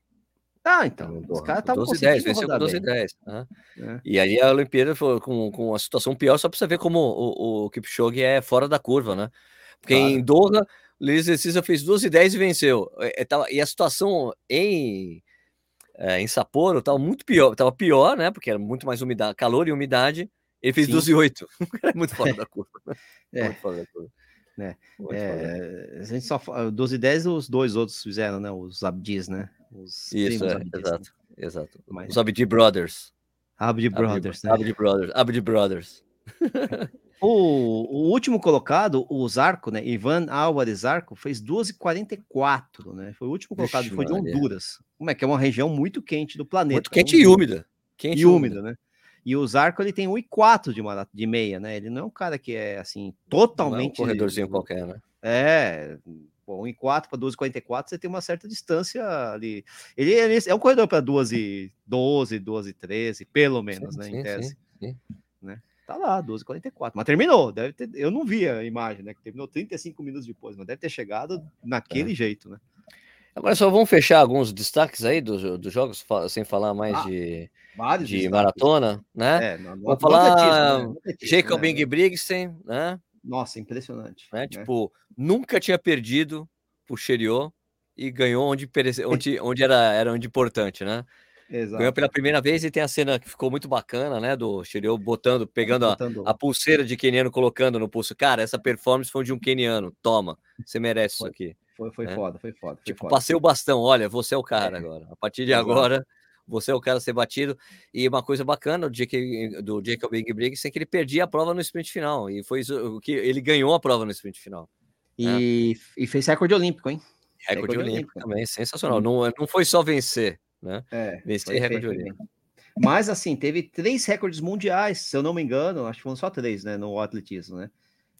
Ah, então. Os caras estavam 12 e 10, venceu com 12 e 10. Né? É. E aí a Olimpíada foi com, com a situação pior, só para você ver como o, o Kipchoge é fora da curva, né? Porque claro. em Doha, o Leísa Decisa fez 12 e 10 e venceu. É, é, tava, e a situação em, é, em Sapporo estava muito pior, estava pior, né? Porque era muito mais umidade, calor e umidade. Ele fez Sim. 12 e 8. é muito fora da curva. Né? É. Muito fora da curva né? É, a gente só 12 e 10 os dois outros fizeram, né? Os Abdis, né? Os Isso, é, Abdis, exato, né? exato. Mas... Os Abdi Brothers. Abdi Brothers, Abdi, né? Abdi Brothers, Abdi Brothers. o, o, último colocado, o Zarco, né? Ivan Álvares Zarco, fez 12,44, né? Foi o último colocado, Vixe, foi de Honduras. Como é que é uma região muito quente do planeta. Muito quente e úmida. Quente e úmida, úmida, né? E o Zarco ele tem 1,4 de, de meia, né? Ele não é um cara que é assim, totalmente. Não é um corredorzinho qualquer, né? É, bom, 1,4 para 2,44 você tem uma certa distância ali. Ele, ele é um corredor para 2,12, 2,13, pelo menos, sim, né? Sim, em tese. Sim, sim. Tá lá, 12,44. Mas terminou, deve ter. Eu não vi a imagem, né? Que terminou 35 minutos depois, mas deve ter chegado naquele é. jeito, né? Agora só vamos fechar alguns destaques aí dos, dos jogos, sem falar mais ah, de, de maratona, né? É, não, vamos falar não né? Jacob né? Né? Nossa, impressionante. Né? né? Tipo, nunca tinha perdido pro Cheriot e ganhou onde, onde, onde era, era onde importante, né? Exato. Ganhou pela primeira vez e tem a cena que ficou muito bacana, né? Do Cheriot botando, pegando. A, a, pulseira de keniano, colocando no pulso. Cara, essa performance foi de um keniano. Toma, você merece isso aqui. Foi, foi né? foda, foi foda. Foi tipo, foda. passei o bastão, olha, você é o cara é. agora. A partir de agora, você é o cara a ser batido. E uma coisa bacana do, JK, do Jacob Ingebrigtsen é que ele perdia a prova no sprint final. E foi o que ele ganhou a prova no sprint final. E, né? e fez recorde olímpico, hein? Recorde, recorde olímpico, olímpico também, sensacional. Não, não foi só vencer, né? É, vencer recorde olímpico. Mas assim, teve três recordes mundiais, se eu não me engano, acho que foram só três, né, no atletismo, né?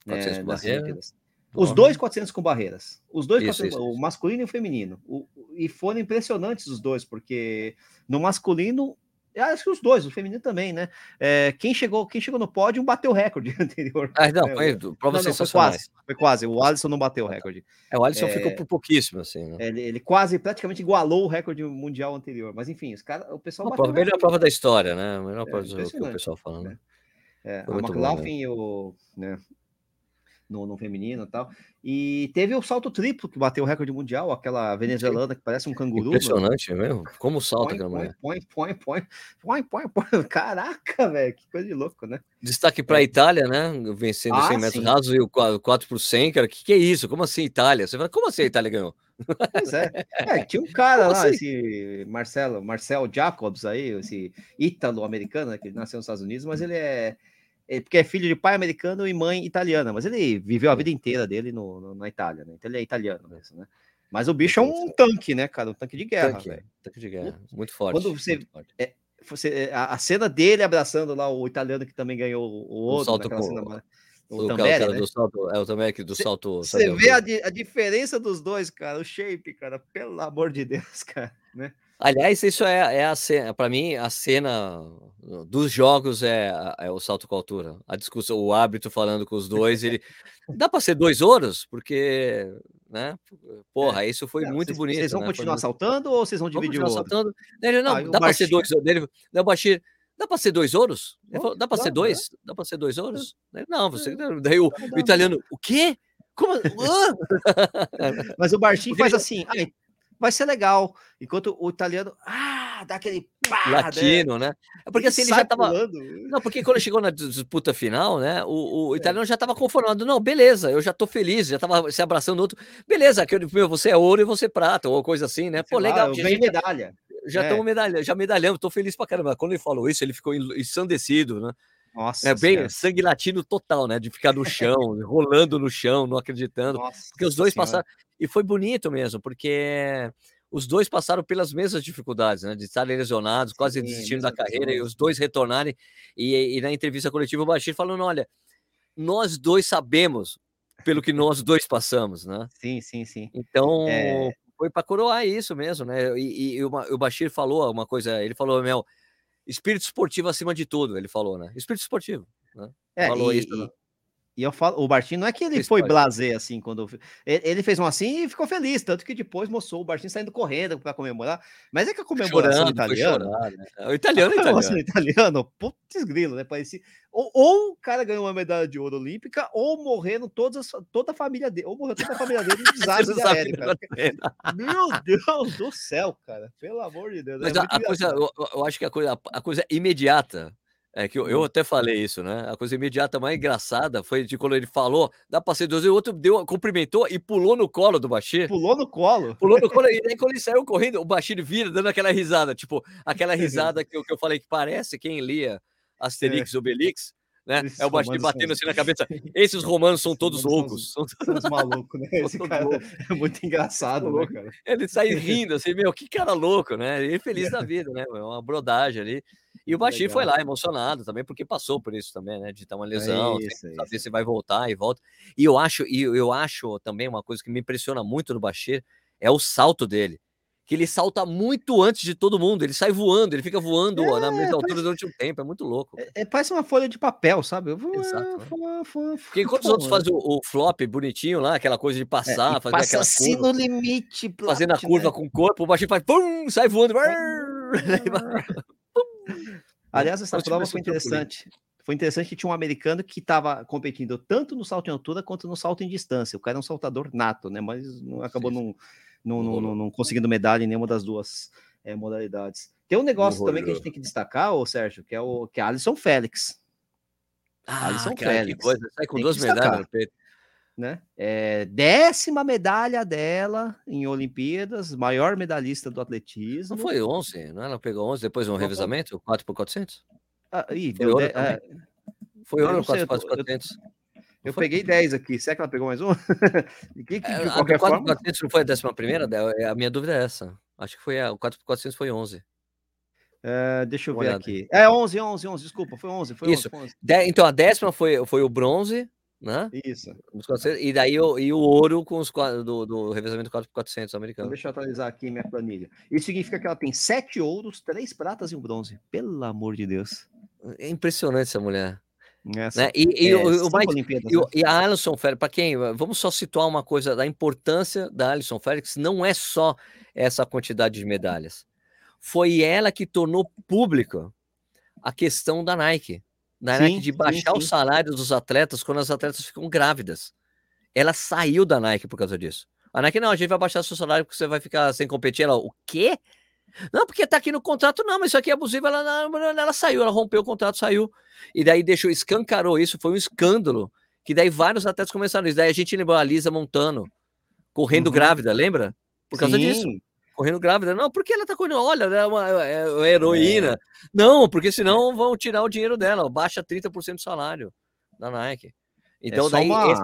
400 é, os dois 400 com barreiras. Os dois, isso, 400, isso, o masculino e o feminino. O, e foram impressionantes os dois, porque no masculino Acho que os dois, o feminino também, né? É, quem, chegou, quem chegou no pódio bateu o recorde anterior. Ah, não, é, foi prova não, não, foi quase, foi quase. O Alisson não bateu o recorde. É, o Alisson é, ficou por pouquíssimo, assim. Né? Ele, ele, quase, praticamente igualou o recorde mundial anterior. Mas enfim, os cara, o pessoal bateu. Prova, melhor prova da história, né? Melhor prova do que o pessoal falando. Né? É, a McLaughlin né? e o. Né, no, no feminino e tal. E teve o salto triplo que bateu o recorde mundial, aquela venezuelana que parece um canguru. Impressionante, mano. mesmo? Como salta aquela mulher? Põe, põe, põe, põe, põe, põe. Caraca, velho, que coisa de louco, né? Destaque para a é. Itália, né? Vencendo ah, 100 metros rasos e o 4 por 100, cara. Que, que é isso? Como assim Itália? Você fala, como assim a Itália ganhou? Pois é. é tinha um cara como lá, assim? esse Marcelo, Marcel Jacobs aí, esse ítalo-americano, né, que nasceu nos Estados Unidos, mas ele é é, porque é filho de pai americano e mãe italiana, mas ele viveu a vida inteira dele no, no na Itália, né? Então ele é italiano mesmo, né? Mas o bicho é um tanque, né, cara? Um tanque de guerra, tanque, velho. Tanque de guerra, muito forte. Quando você, é, você é, a, a, cena dele abraçando lá o italiano que também ganhou o outro, o salto com... cena, o, o Tambere, né? do salto, é o Tambere do salto. Você vê a, a, diferença dos dois, cara, o shape, cara, pelo amor de Deus, cara, né? Aliás, isso é, é a cena, para mim, a cena dos jogos é, é, o salto com altura. A discussão, o árbitro falando com os dois, ele dá para ser dois ouros, porque, né? Porra, é. isso foi é, muito vocês, bonito. Vocês vão né? continuar saltando ou vocês vão dividir o ouro? Saltando. Ele, não, ah, dá para ser dois. Ele, não, Bashir, dá para ser dois ouros? Ele falou, dá para ser dois? Dá para ser dois ouros? Ele, não, você. Daí o, o italiano, o quê? Como? Mas o Bartim faz assim, ah, vai ser legal. Enquanto o italiano, ah, dá aquele pá, né? latino, né? né? É porque assim ele já tava. Pulando. Não, porque quando chegou na disputa final, né? O, o é. italiano é. já tava conformado. Não, beleza, eu já tô feliz, já tava se abraçando outro. Beleza, que meu, você é ouro e você é prata, ou coisa assim, né? Pô, legal. Já, medalha. Já estamos é. medalha, já medalhamos, tô feliz pra caramba. Quando ele falou isso, ele ficou ensandecido, né? Nossa, é bem senhora. sangue latino total, né? De ficar no chão, rolando no chão, não acreditando. Nossa, porque os dois senhora. passaram. E foi bonito mesmo, porque os dois passaram pelas mesmas dificuldades, né? De estarem lesionados, quase Sim, desistindo da carreira, e os dois retornarem. E, e, na entrevista coletiva, o Bashir falando: olha, nós dois sabemos pelo que nós dois passamos, né? Sim, sim, sim. Então. É... Foi para coroar isso mesmo, né? E, e, o Bashir falou uma coisa, ele falou, Mel, espírito esportivo acima de tudo, ele falou, né? Espírito esportivo, né? É, falou e, isso. Né? E eu falo, o Bartim não é que ele foi blasé assim quando ele fez um assim e ficou feliz, tanto que depois mostrou o Bartim saindo correndo para comemorar. Mas é que a comemoração italiana, né? o italiano, a italiano, italiano, putz grilo, né? Parecia ou, ou, o cara ganhou uma medalha de ouro olímpica ou morrendo todas toda a família dele, ou morreu toda a família dele de desastre aéreo, cara. Meu Deus do céu, cara, pelo amor de Deus. Mas é a, a coisa, eu, eu, acho que a coisa, a coisa imediata é que eu, eu, até falei isso, né? A coisa imediata mais engraçada foi de quando ele falou, dá pra ser dois, e o outro deu, cumprimentou e pulou no colo do Bashir. Pulou no colo? Pulou no colo, e aí quando ele saiu correndo, o Bashir vira dando aquela risada, tipo, aquela risada que, que eu falei que parece quem lia Asterix, é. Obelix, né? Esses é o Bashir batendo assim na cabeça. Esses romanos são todos loucos. São todos malucos, né? Esse cara é muito engraçado, né, cara? Ele sai rindo assim, meu, que cara louco, né? Ele feliz da vida, né? É uma brodagem ali. E o Bashir foi lá emocionado também, porque passou por isso também, né? De ter uma lesão, é isso, é saber se vai voltar e volta. E eu acho, e eu acho também uma coisa que me impressiona muito no Bashir é o salto dele. Que ele salta muito antes de todo mundo, ele sai voando, ele fica voando é, na mesma altura parece... durante um tempo, é muito louco. É, é, parece uma folha de papel, sabe? Vou, Exato. Vou, vou, porque enquanto os outros fazem o, o, flop bonitinho lá, aquela coisa de é, passar, fazer passa aquela assim curva, no limite, fazendo a curva né? com o corpo, o Bashir faz pum, sai voando. Aliás, essa prova foi interessante. Foi interessante que tinha um americano que estava competindo tanto no salto em altura quanto no salto em distância. O cara é um saltador nato, né? Mas não, acabou não, não, não, não, não, conseguindo medalha em nenhuma das duas é, modalidades. Tem um negócio também que a gente tem que destacar, ô Sérgio, que é o que é Alisson Félix. Ah, Alisson cara, Félix. Que coisa. Sai com duas medalhas no peito né? É, décima medalha dela em Olimpíadas, maior medalhista do atletismo. Não foi 11, não? Ela pegou 11 depois de um revezamento, 4 por 400? Ah, ih, foi ouro, é, foi ouro 4 por 400. Eu, eu peguei 10 aqui. Será que ela pegou mais um? que, que, é, de qualquer a 4 forma... 400 não foi a décima primeira? É, a minha dúvida é essa. Acho que foi a, o 4 por 400 foi 11. Uh, deixa eu ver aqui. É 11, 11, 11, desculpa, foi 11. Foi Isso. 11, 11. De, então a décima foi, foi o bronze, né? Isso. E daí o, e o ouro com os do, do revezamento 4x400 americano. Então, deixa eu atualizar aqui minha planilha. Isso significa que ela tem sete ouros, três pratas e um bronze. Pelo amor de Deus. É impressionante essa mulher. Essa, né? E, e, é, o, o mais, e, né? e, a Alison Félix, para quem, vamos só situar uma coisa da importância da Alison Félix, não é só essa quantidade de medalhas. Foi ela que tornou pública a questão da Nike da Nike de baixar sim, sim. o salário dos atletas quando as atletas ficam grávidas. Ela saiu da Nike por causa disso. A Nike, não, a gente vai baixar seu salário porque você vai ficar sem competir. Ela, o quê? Não, porque tá aqui no contrato, não, mas isso aqui é abusivo. Ela, ela, saiu, ela rompeu o contrato, saiu. E daí deixou, escancarou isso, foi um escândalo. Que daí vários atletas começaram isso. Daí a gente lembrou a Lisa Montano, correndo uhum. grávida, lembra? Por causa Sim. disso correndo grávida. Não, porque ela tá correndo? Olha, é uma, é uma heroína. É. Não, porque senão vão tirar o dinheiro dela, baixa 30% do salário da Nike. Então, é daí. Uma... Esse,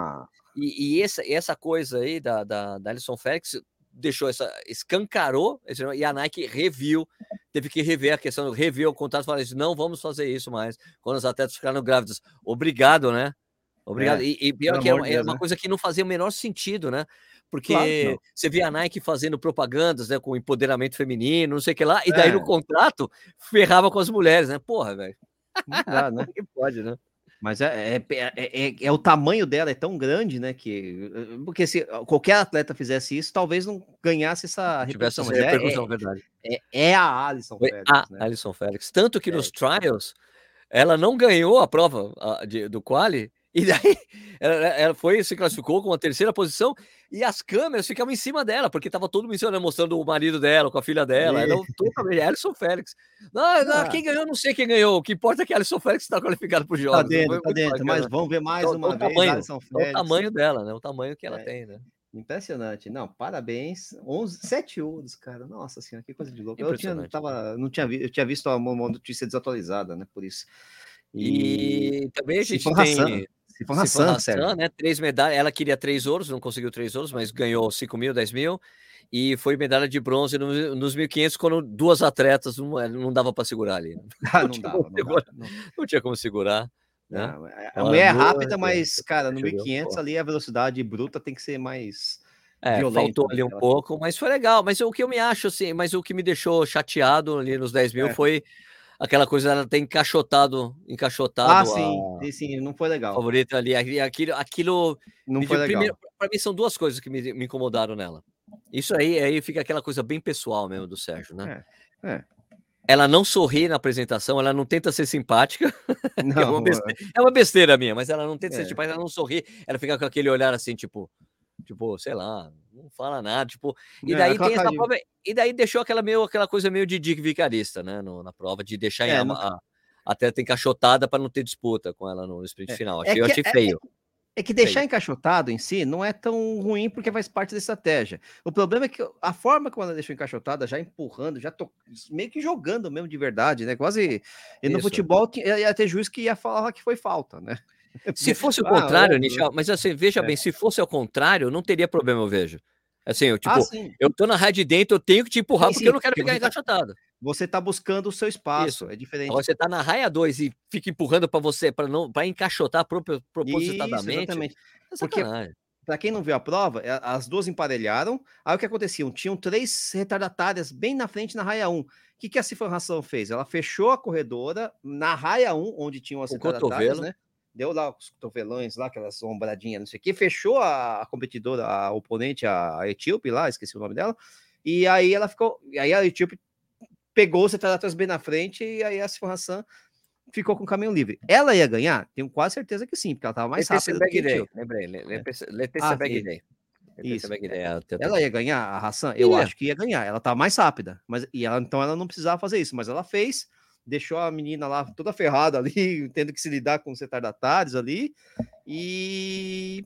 e, e essa, essa coisa aí da, da, da Alison Félix deixou essa. escancarou, e a Nike reviu, teve que rever a questão, reviu o contrato e falou assim: não vamos fazer isso mais quando os atletas ficaram grávidos. Obrigado, né? Obrigado. É, e, e pior que é, é uma né? coisa que não fazia o menor sentido, né? porque claro você via a Nike fazendo propagandas, né, com empoderamento feminino, não sei o que lá, e daí é. no contrato ferrava com as mulheres, né? Porra, velho. Não dá, né? que pode, né? Mas é, é, é, é, o tamanho dela é tão grande, né? Que porque se qualquer atleta fizesse isso, talvez não ganhasse essa repercussão. Essa repercussão é, verdade. É, é, a Alison Félix. A né? Alison Félix. Tanto que nos trials ela não ganhou a prova a, de, do quali e daí ela, ela, foi, se classificou com a terceira posição e as câmeras ficavam em cima dela, porque tava todo mundo né, mostrando o marido dela, com a filha dela. Era totalmente Alisson Félix. Não, não, ah. quem ganhou, não sei quem ganhou. O que importa é que Alisson Félix está qualificado para o jogo. Tá dentro, tá dentro. Mas vamos ver mais uma o vez. Tamanho, o tamanho dela, né? O tamanho que ela é. tem, né? Impressionante. Não, parabéns. 11, 7 ouros, cara. Nossa senhora, que coisa de louco. Eu, tinha, tava, não tinha, eu tinha visto uma notícia desatualizada, né? Por isso. E, e também a gente tem. Se for Hassan, Hassan né? Três medalhas. Ela queria três ouros, não conseguiu três ouros, mas ganhou 5 mil, 10 mil. E foi medalha de bronze no, nos 1.500, quando duas atletas não, não dava para segurar ali. Ah, não, não, dava, não, dava, não, não, tinha como segurar. Né? a mulher é rápida, mas, cara, no 1.500 ali a velocidade bruta tem que ser mais. É, faltou ali um pouco, mas foi legal. Mas o que eu me acho, assim, mas o que me deixou chateado ali nos 10 mil é. foi aquela coisa ela tem encaixotado, encaixotado. Ah, sim, sim, sim, não foi legal. Favorito ali, aquilo, aquilo. Não foi legal. Primeiro, para mim são duas coisas que me, me, incomodaram nela. Isso aí, aí fica aquela coisa bem pessoal mesmo do Sérgio, né? É. é. Ela não sorri na apresentação, ela não tenta ser simpática. Não, é, uma besteira, é uma besteira minha, mas ela não tenta é. ser simpática, ela não sorri, ela fica com aquele olhar assim, tipo, tipo, sei lá, não fala nada, tipo, e daí é, tem essa prova, e daí deixou aquela meio aquela coisa meio de Dick Vicarista, né, no, na prova de deixar é, não... a, até ter encaixotada para não ter disputa com ela no sprint é. final. É achei, é que, eu achei é, feio. É que deixar encaixotado em si não é tão ruim porque faz parte da estratégia. O problema é que a forma como ela deixou encaixotada, já empurrando, já to... meio que jogando mesmo de verdade, né? Quase. E no Isso. futebol ia ter juiz que ia falar que foi falta, né? Se fosse o ah, contrário, ah, Nichel, mas assim, veja é. bem, se fosse ao contrário, não teria problema, eu vejo. Assim, eu, tipo, ah, eu tô na rádio dentro, eu tenho que te empurrar sim, porque sim, eu não quero ficar encaixotado. Você tá buscando o seu espaço, Isso. é diferente. Agora, você tá na raia 2 e fica empurrando para você, para não para encaixotar pro, propositadamente. Isso, exatamente. É porque, para quem não viu a prova, é, as duas emparelharam. Aí o que acontecia? Tinham três retardatárias bem na frente na raia 1. O que, que a Cifra fez? Ela fechou a corredora na raia 1, onde tinham as o retardatárias, cotovelo. né? Deu lá os cotovelões lá, aquelas ombradinhas, não sei o que, fechou a, a competidora, a oponente, a, a, Etíope lá, esqueci o nome dela, e aí ela ficou, e aí a Etíope pegou os retratos bem na frente, e aí a Sifon ficou com o caminho livre. Ela ia ganhar? Tenho quase certeza que sim, porque ela estava mais rápida do que Etíope. Lembrei, Letícia ah, Bagday. Isso. Ela ia ganhar a Hassan? Eu ia. acho que ia ganhar. Ela tá mais rápida, mas e ela então ela não precisava fazer isso, mas ela fez deixou a menina lá toda ferrada ali, tendo que se lidar com os retardatários ali, e,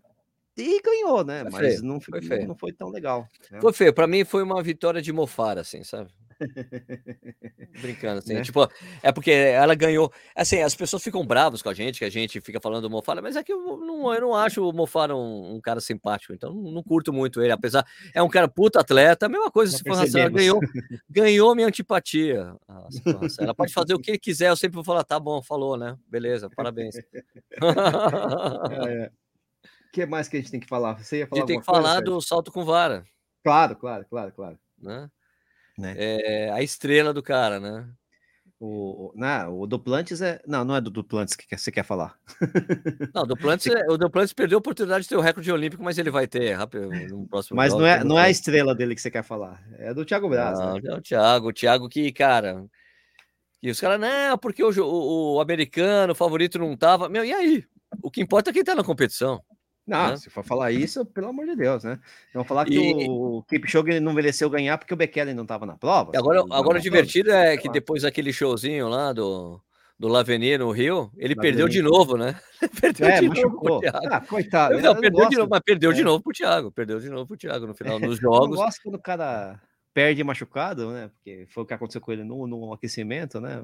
e ganhou, né? Foi Mas feio, não, foi não, não, foi tão legal. Né? Foi feio, para mim foi uma vitória de mofar, assim, sabe? Brincando, assim, né? tipo, é porque ela ganhou. Assim, as pessoas ficam bravas com a gente, que a gente fica falando do Mofara, mas é que eu não, eu não acho o Mofara um, um cara simpático, então não, curto muito ele, apesar. É um cara puta atleta, a mesma coisa, se for ela ganhou, ganhou minha antipatia. Nossa, ela pode fazer o que quiser, eu sempre vou falar, tá bom, falou, né? Beleza, parabéns. é, é. que mais que a gente tem que falar? Você ia falar A gente tem que falar do salto com vara. Claro, claro, claro, claro. Né? Né? É a estrela do cara, né? O, não, o Duplantes é. Não, não é do Duplantes que você quer falar. Não, o Duplantes, é, o Duplantes perdeu a oportunidade de ter o recorde olímpico, mas ele vai ter rápido, no próximo Mas não é, não é a estrela dele que você quer falar. É do Thiago Braz. Não, né? é o Thiago. O Thiago que, cara. E os caras, não, porque o, o, o americano, o favorito não tava. Meu, e aí? O que importa é quem tá na competição. Não, né? se for falar isso, pelo amor de Deus, né? Vão falar que e... o Kipchoge não mereceu ganhar porque o Bekele não estava na prova. Agora, agora o divertido é que depois daquele showzinho lá do, do Lavenier no Rio, ele perdeu de novo, né? perdeu é, de machucou. novo. Ah, coitado. Não, perdeu de novo, mas perdeu é. de novo pro Thiago. Perdeu de novo pro Thiago no final dos jogos. Eu gosto quando o cara perde machucado, né? Porque foi o que aconteceu com ele no, no aquecimento, né?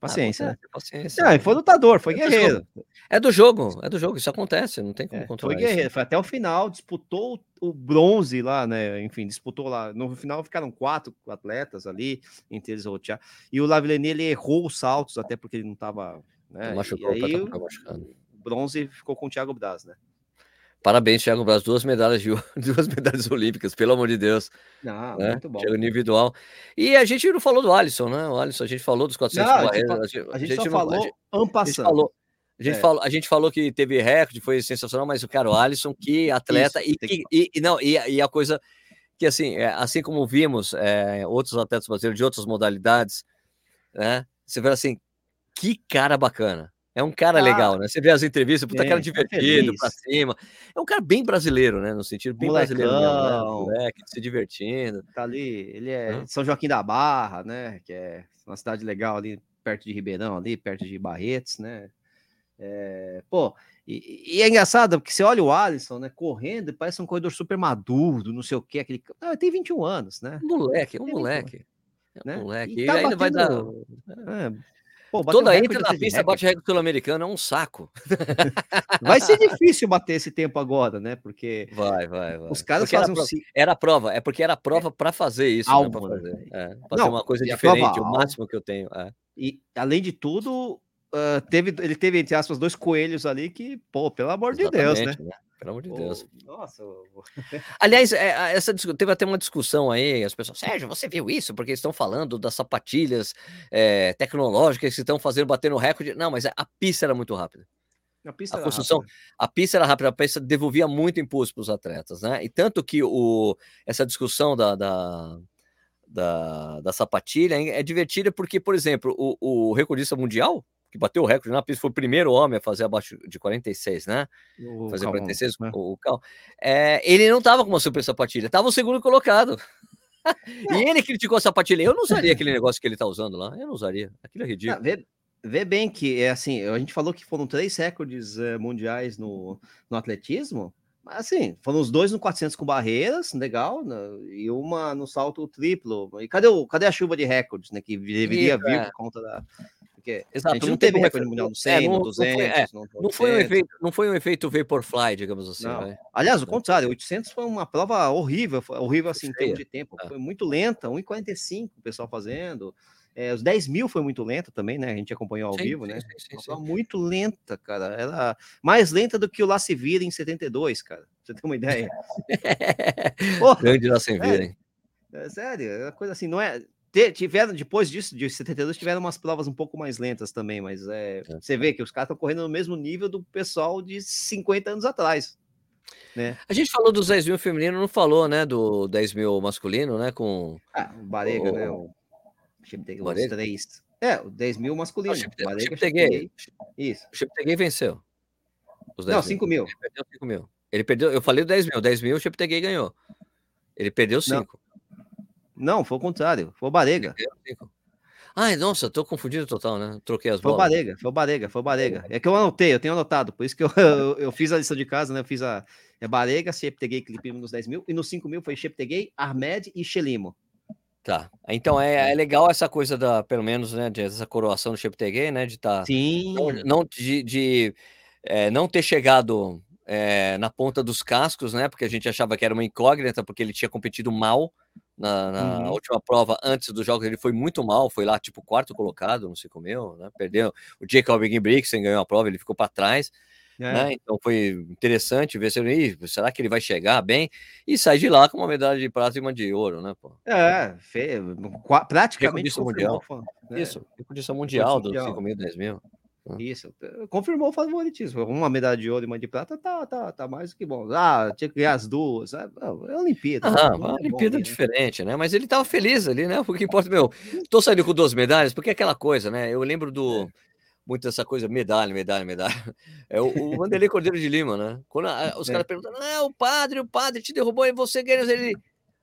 Paciência, ah, né? Paciência. Não, foi lutador, foi é guerreiro. É do jogo, é do jogo, isso acontece, não tem como é, controlar. Foi guerreiro, isso. foi até o final, disputou o bronze lá, né? Enfim, disputou lá. No final ficaram quatro atletas ali, entre eles o Thiago. E o Lavillenie, ele errou os saltos, até porque ele não estava. Né? Machucou, e aí, o bronze ficou com o Thiago Braz, né? Parabéns, Thiago Braz, duas medalhas de duas medalhas olímpicas, pelo amor de Deus. Não, né? muito bom. Individual. E a gente não falou do Alisson, né? O Alisson, a gente falou dos 400 não, barreiras. A gente, a gente, a gente só não, falou a gente, falou, a gente, é. falou, a gente falou que teve recorde, foi sensacional, mas o cara, o Alisson, que atleta, Isso, e, e, e, não, e, e, a coisa que assim, é, assim como vimos é, outros atletas brasileiros de outras modalidades, né? Você vê assim, que cara bacana. É um cara ah, legal, né? Você vê as entrevistas, puta, é, cara divertido, tá pra cima. É um cara bem brasileiro, né? No sentido bem Molecão, brasileiro mesmo, né? Moleque, se divertindo. Tá ali, ele é hum. São Joaquim da Barra, né? Que é uma cidade legal ali, perto de Ribeirão, ali, perto de Barretos, né? É, pô, e, e, é engraçado, porque você olha o Alisson, né, correndo, parece um corredor super maduro, não sei o que, aquele. Ah, tem 21 anos, né? Moleque, é um moleque. É um né? moleque. E, tá e ainda vai dar. É, Pô, Toda entra na pista, bate recorde sul-americano, é um saco. Vai ser difícil bater esse tempo agora, né? Porque vai, vai, vai. Os caras porque fazem era, prova, era prova, é porque era prova para fazer isso, Algo, né? fazer, é, fazer uma coisa diferente, o máximo que eu tenho. É. E além de tudo, uh, teve, ele teve entre aspas dois coelhos ali que, pô, pelo amor Exatamente, de Deus, né? né? Pelo amor de Deus. Nossa. Aliás, é, essa, teve até uma discussão aí, as pessoas, Sérgio, você viu isso? Porque estão falando das sapatilhas é, tecnológicas que estão fazendo bater no recorde. Não, mas a pista era muito rápida. A, pista a construção, rápida. a pista era rápida, a pista devolvia muito impulso para os atletas, né? E tanto que o, essa discussão da, da, da, da sapatilha é divertida porque, por exemplo, o, o recordista mundial, que bateu o recorde na pista, foi o primeiro homem a fazer abaixo de 46, né? O fazer Calmon, 46, né? o, o Cal. É, ele não estava com uma super sapatilha, estava o segundo colocado. e ele criticou a sapatilha. Eu não usaria aquele negócio que ele está usando lá. Eu não usaria. Aquilo é ridículo. vê, vê, bem que é assim, a gente falou que foram três recordes uh, mundiais no, no atletismo. Mas assim, foram os dois no 400 com barreiras, legal, né? e uma no salto triplo. E cadê, o, cadê a chuva de recordes, né? Que deveria vir é. por conta da, porque Exato, a gente não, teve recorde mundial no 100, é, no 200, não foi, é, não foi um efeito, não foi um efeito Vaporfly, digamos assim. Aliás, o contrário, 800 foi uma prova horrível, horrível assim, em termos de tempo. É. Foi muito lenta, 1,45 o pessoal fazendo. É, os 10 mil foi muito lenta também, né? A gente acompanhou ao sim, vivo, né? Sim, sim, muito lenta, cara. Era mais lenta do que o La Vira em 72, cara. Pra você ter uma ideia. Porra, Grande La Vira, hein? É, sério, é uma coisa assim, não é tiveram, depois disso, de 72, tiveram umas provas um pouco mais lentas também, mas é, é. você vê que os caras estão correndo no mesmo nível do pessoal de 50 anos atrás. Né? A gente falou dos 10 mil feminino, não falou, né, do 10 mil masculino, né, com... Ah, o Barega, o... né, o... o Barega? três. É, o 10 mil masculino. O Barega, Chiptegay. Isso. O Chiptegay venceu. Os 10 não, 5 mil. Ele perdeu 5 mil. Ele perdeu, eu falei o 10 mil, 10 mil o Chiptegay ganhou. Ele perdeu 5. Não, foi o contrário. Foi o Barega. Ai, nossa, tô confundido total, né? Troquei as foi bolas. Foi o Barega, foi o Barega, foi o Barega. É que eu anotei, eu tenho anotado, por isso que eu, eu, eu fiz a lista de casa, né? Eu fiz a é Barega, Cheptegei, Clipe nos 10 mil, e nos 5 mil foi Cheptegei, Armed e Xelimo. Tá. Então é, é legal essa coisa da, pelo menos, né, de essa coroação do Cheptegei, né? De estar. Tá, Sim. Não, não de, de é, não ter chegado é, na ponta dos cascos, né? Porque a gente achava que era uma incógnita, porque ele tinha competido mal na, na uhum. última prova antes dos jogos. Ele foi muito mal, foi lá tipo quarto colocado, não sei como eu, né? Perdeu. O Jacob Ingebrigtsen ganhou a prova, ele ficou para trás. É. Né? Então foi interessante ver se será que ele vai chegar bem e sair de lá com uma medalha de prata e uma de ouro, né? Pô? É, feio, praticamente mundial. Né? Isso, recordista mundial dos 5 mil, 10 mil. Isso, confirmou o favoritismo. Uma medalha de ouro e uma de prata tá, tá, tá mais do que bom. Ah, tinha que ganhar as duas. É, é Olimpíada. Ah, uma é Olimpíada bom, diferente, né? Mas ele tava feliz ali, né? Porque importa, meu, tô saindo com duas medalhas, porque é aquela coisa, né? Eu lembro do. É. Muito essa coisa, medalha, medalha, medalha. É o, o Vanderlei Cordeiro de Lima, né? Quando a, os é. caras perguntam, não, o padre, o padre te derrubou e você ganhou. Ele,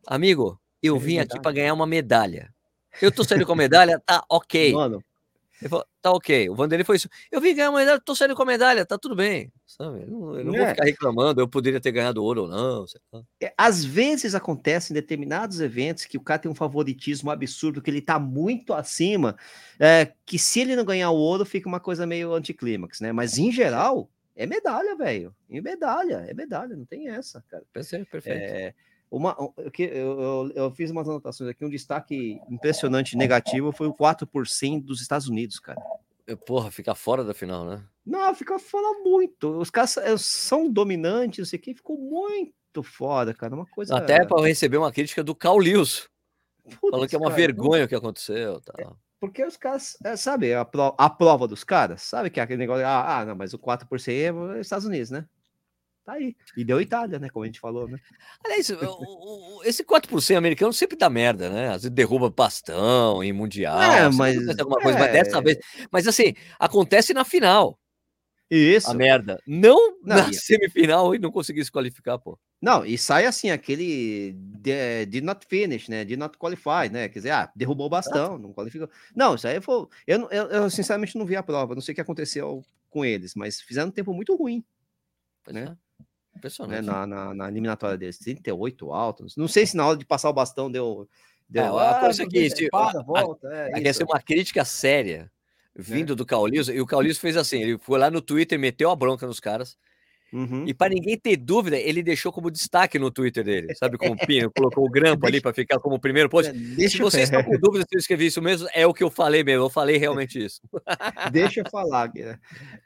amigo, eu vim aqui para ganhar uma medalha. Eu tô saindo com a medalha, tá ok. Mano, ele falou, tá ok. O Vanderlei foi isso. Eu vim ganhar uma medalha, tô saindo com a medalha, tá tudo bem. Sabe? Eu não, eu não é. vou ficar reclamando, eu poderia ter ganhado ouro ou não. É, às vezes acontece em determinados eventos que o cara tem um favoritismo absurdo, que ele tá muito acima, é, que se ele não ganhar o ouro, fica uma coisa meio anticlímax, né? Mas em geral, é medalha, velho. É medalha, é medalha, não tem essa, cara. Perfeito, perfeito. É, uma, eu, eu, eu, fiz umas anotações aqui, um destaque impressionante negativo foi o 4% dos Estados Unidos, cara. Porra, fica fora da final, né? Não, fica fora muito. Os caras eh, são dominantes, não sei o que, ficou muito foda, cara. Uma coisa. Até para receber uma crítica do Carl Lewis. Falando que é uma cara, vergonha não... o que aconteceu. Tá. É, porque os caras, é, sabe, a, pro, a prova dos caras, sabe que é aquele negócio, ah, ah não, mas o 4% é Estados Unidos, né? Tá aí. E deu Itália, né? Como a gente falou, né? Aliás, esse 4% americano sempre dá merda, né? Às vezes derruba bastão em Mundial. É, mas. Alguma coisa, mas dessa vez. Mas assim, acontece na final. Isso. A merda. Não, não na semifinal e não conseguir se qualificar, pô. Não, e sai assim, aquele de, not finish, né? De not qualify, né? Quer dizer, ah, derrubou o bastão, não qualificou. Não, isso aí foi. Eu, eu, eu, sinceramente não vi a prova, não sei o que aconteceu com eles, mas fizeram um tempo muito ruim. Pois né? É. Impressionante. Né, na, na, na, eliminatória deles, 38 altos. Não sei se na hora de passar o bastão deu. deu é, ah, coisa que, tipo, para, volta. É, é, uma crítica séria vindo é. do Caulizo, e o Caulizo fez assim: ele foi lá no Twitter, meteu a bronca nos caras. Uhum. E para ninguém ter dúvida, ele deixou como destaque no Twitter dele, sabe? Como pino, colocou o grampo ali para ficar como primeiro post. É, deixa se vocês estão com dúvida se eu escrevi isso mesmo, é o que eu falei mesmo, eu falei realmente isso. Deixa eu falar,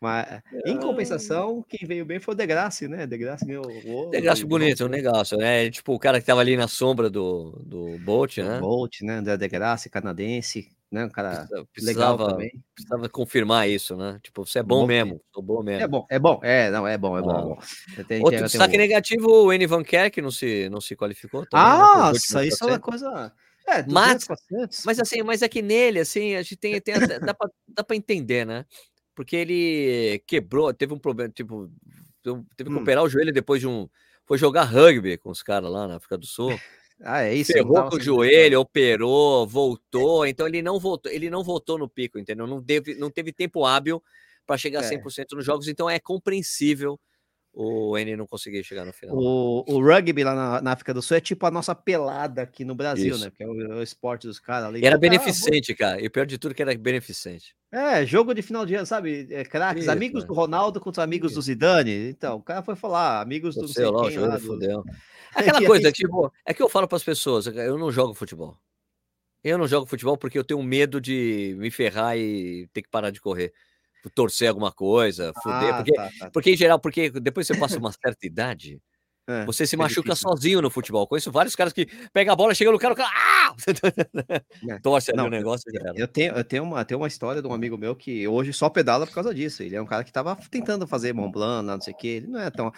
mas em compensação, quem veio bem foi o Degrasse, né? Degrasse ganhou o Degrasse bonito, um negócio, né? Tipo, o cara que tava ali na sombra do, do Bolt, né? Bolt, né? André Degrasse, canadense, né? Um cara precisava. Precisava confirmar isso, né? Tipo, você é bom, bom mesmo, sou bom mesmo. É bom, é bom, é, não, é bom, é bom. É bom. Tem, Outro tem, destaque um... negativo, o N Van que não se, não se qualificou. Também, ah, né? isso é uma coisa... É, 200, mas, 400. mas assim, mas é que nele, assim, a gente tem, tem dá, pra, dá pra entender, né? Porque ele quebrou, teve um problema, tipo, teve que hum. operar o joelho depois de um. Foi jogar rugby com os caras lá na África do Sul. Ah, é isso. Ferrou com o joelho, operou, voltou. Então ele não voltou, ele não voltou no pico, entendeu? Não teve, não teve tempo hábil para chegar a 100% é. nos jogos. Então é compreensível o N não conseguir chegar no final. O, o rugby lá na, na, África do Sul é tipo a nossa pelada aqui no Brasil, Isso. né? Que é o, o, esporte dos caras ali. Era beneficente, ah, cara. E o pior de tudo que era beneficente. É, jogo de final de ano, sabe? É, craques, amigos cara. do Ronaldo contra amigos Isso. do Zidane. Então, o cara foi falar, amigos do não sei lá, do... Fudeu. Aquela coisa, tipo, é que eu falo para as pessoas, eu não jogo futebol. Eu não jogo futebol porque eu tenho medo de me ferrar e ter que parar de correr torcer alguma coisa, fuder, ah, porque, tá, tá. porque em geral, porque depois você passa uma certa idade, é, você se é machuca difícil. sozinho no futebol. Conheço vários caras que pegam a bola, chega no cara, o cara, ah! É. Torce ali o negócio. Eu, eu, tenho, eu tenho, uma, tenho uma história de um amigo meu que hoje só pedala por causa disso. Ele é um cara que estava tentando fazer Mont Blanc, não sei o que. Ele não é tão.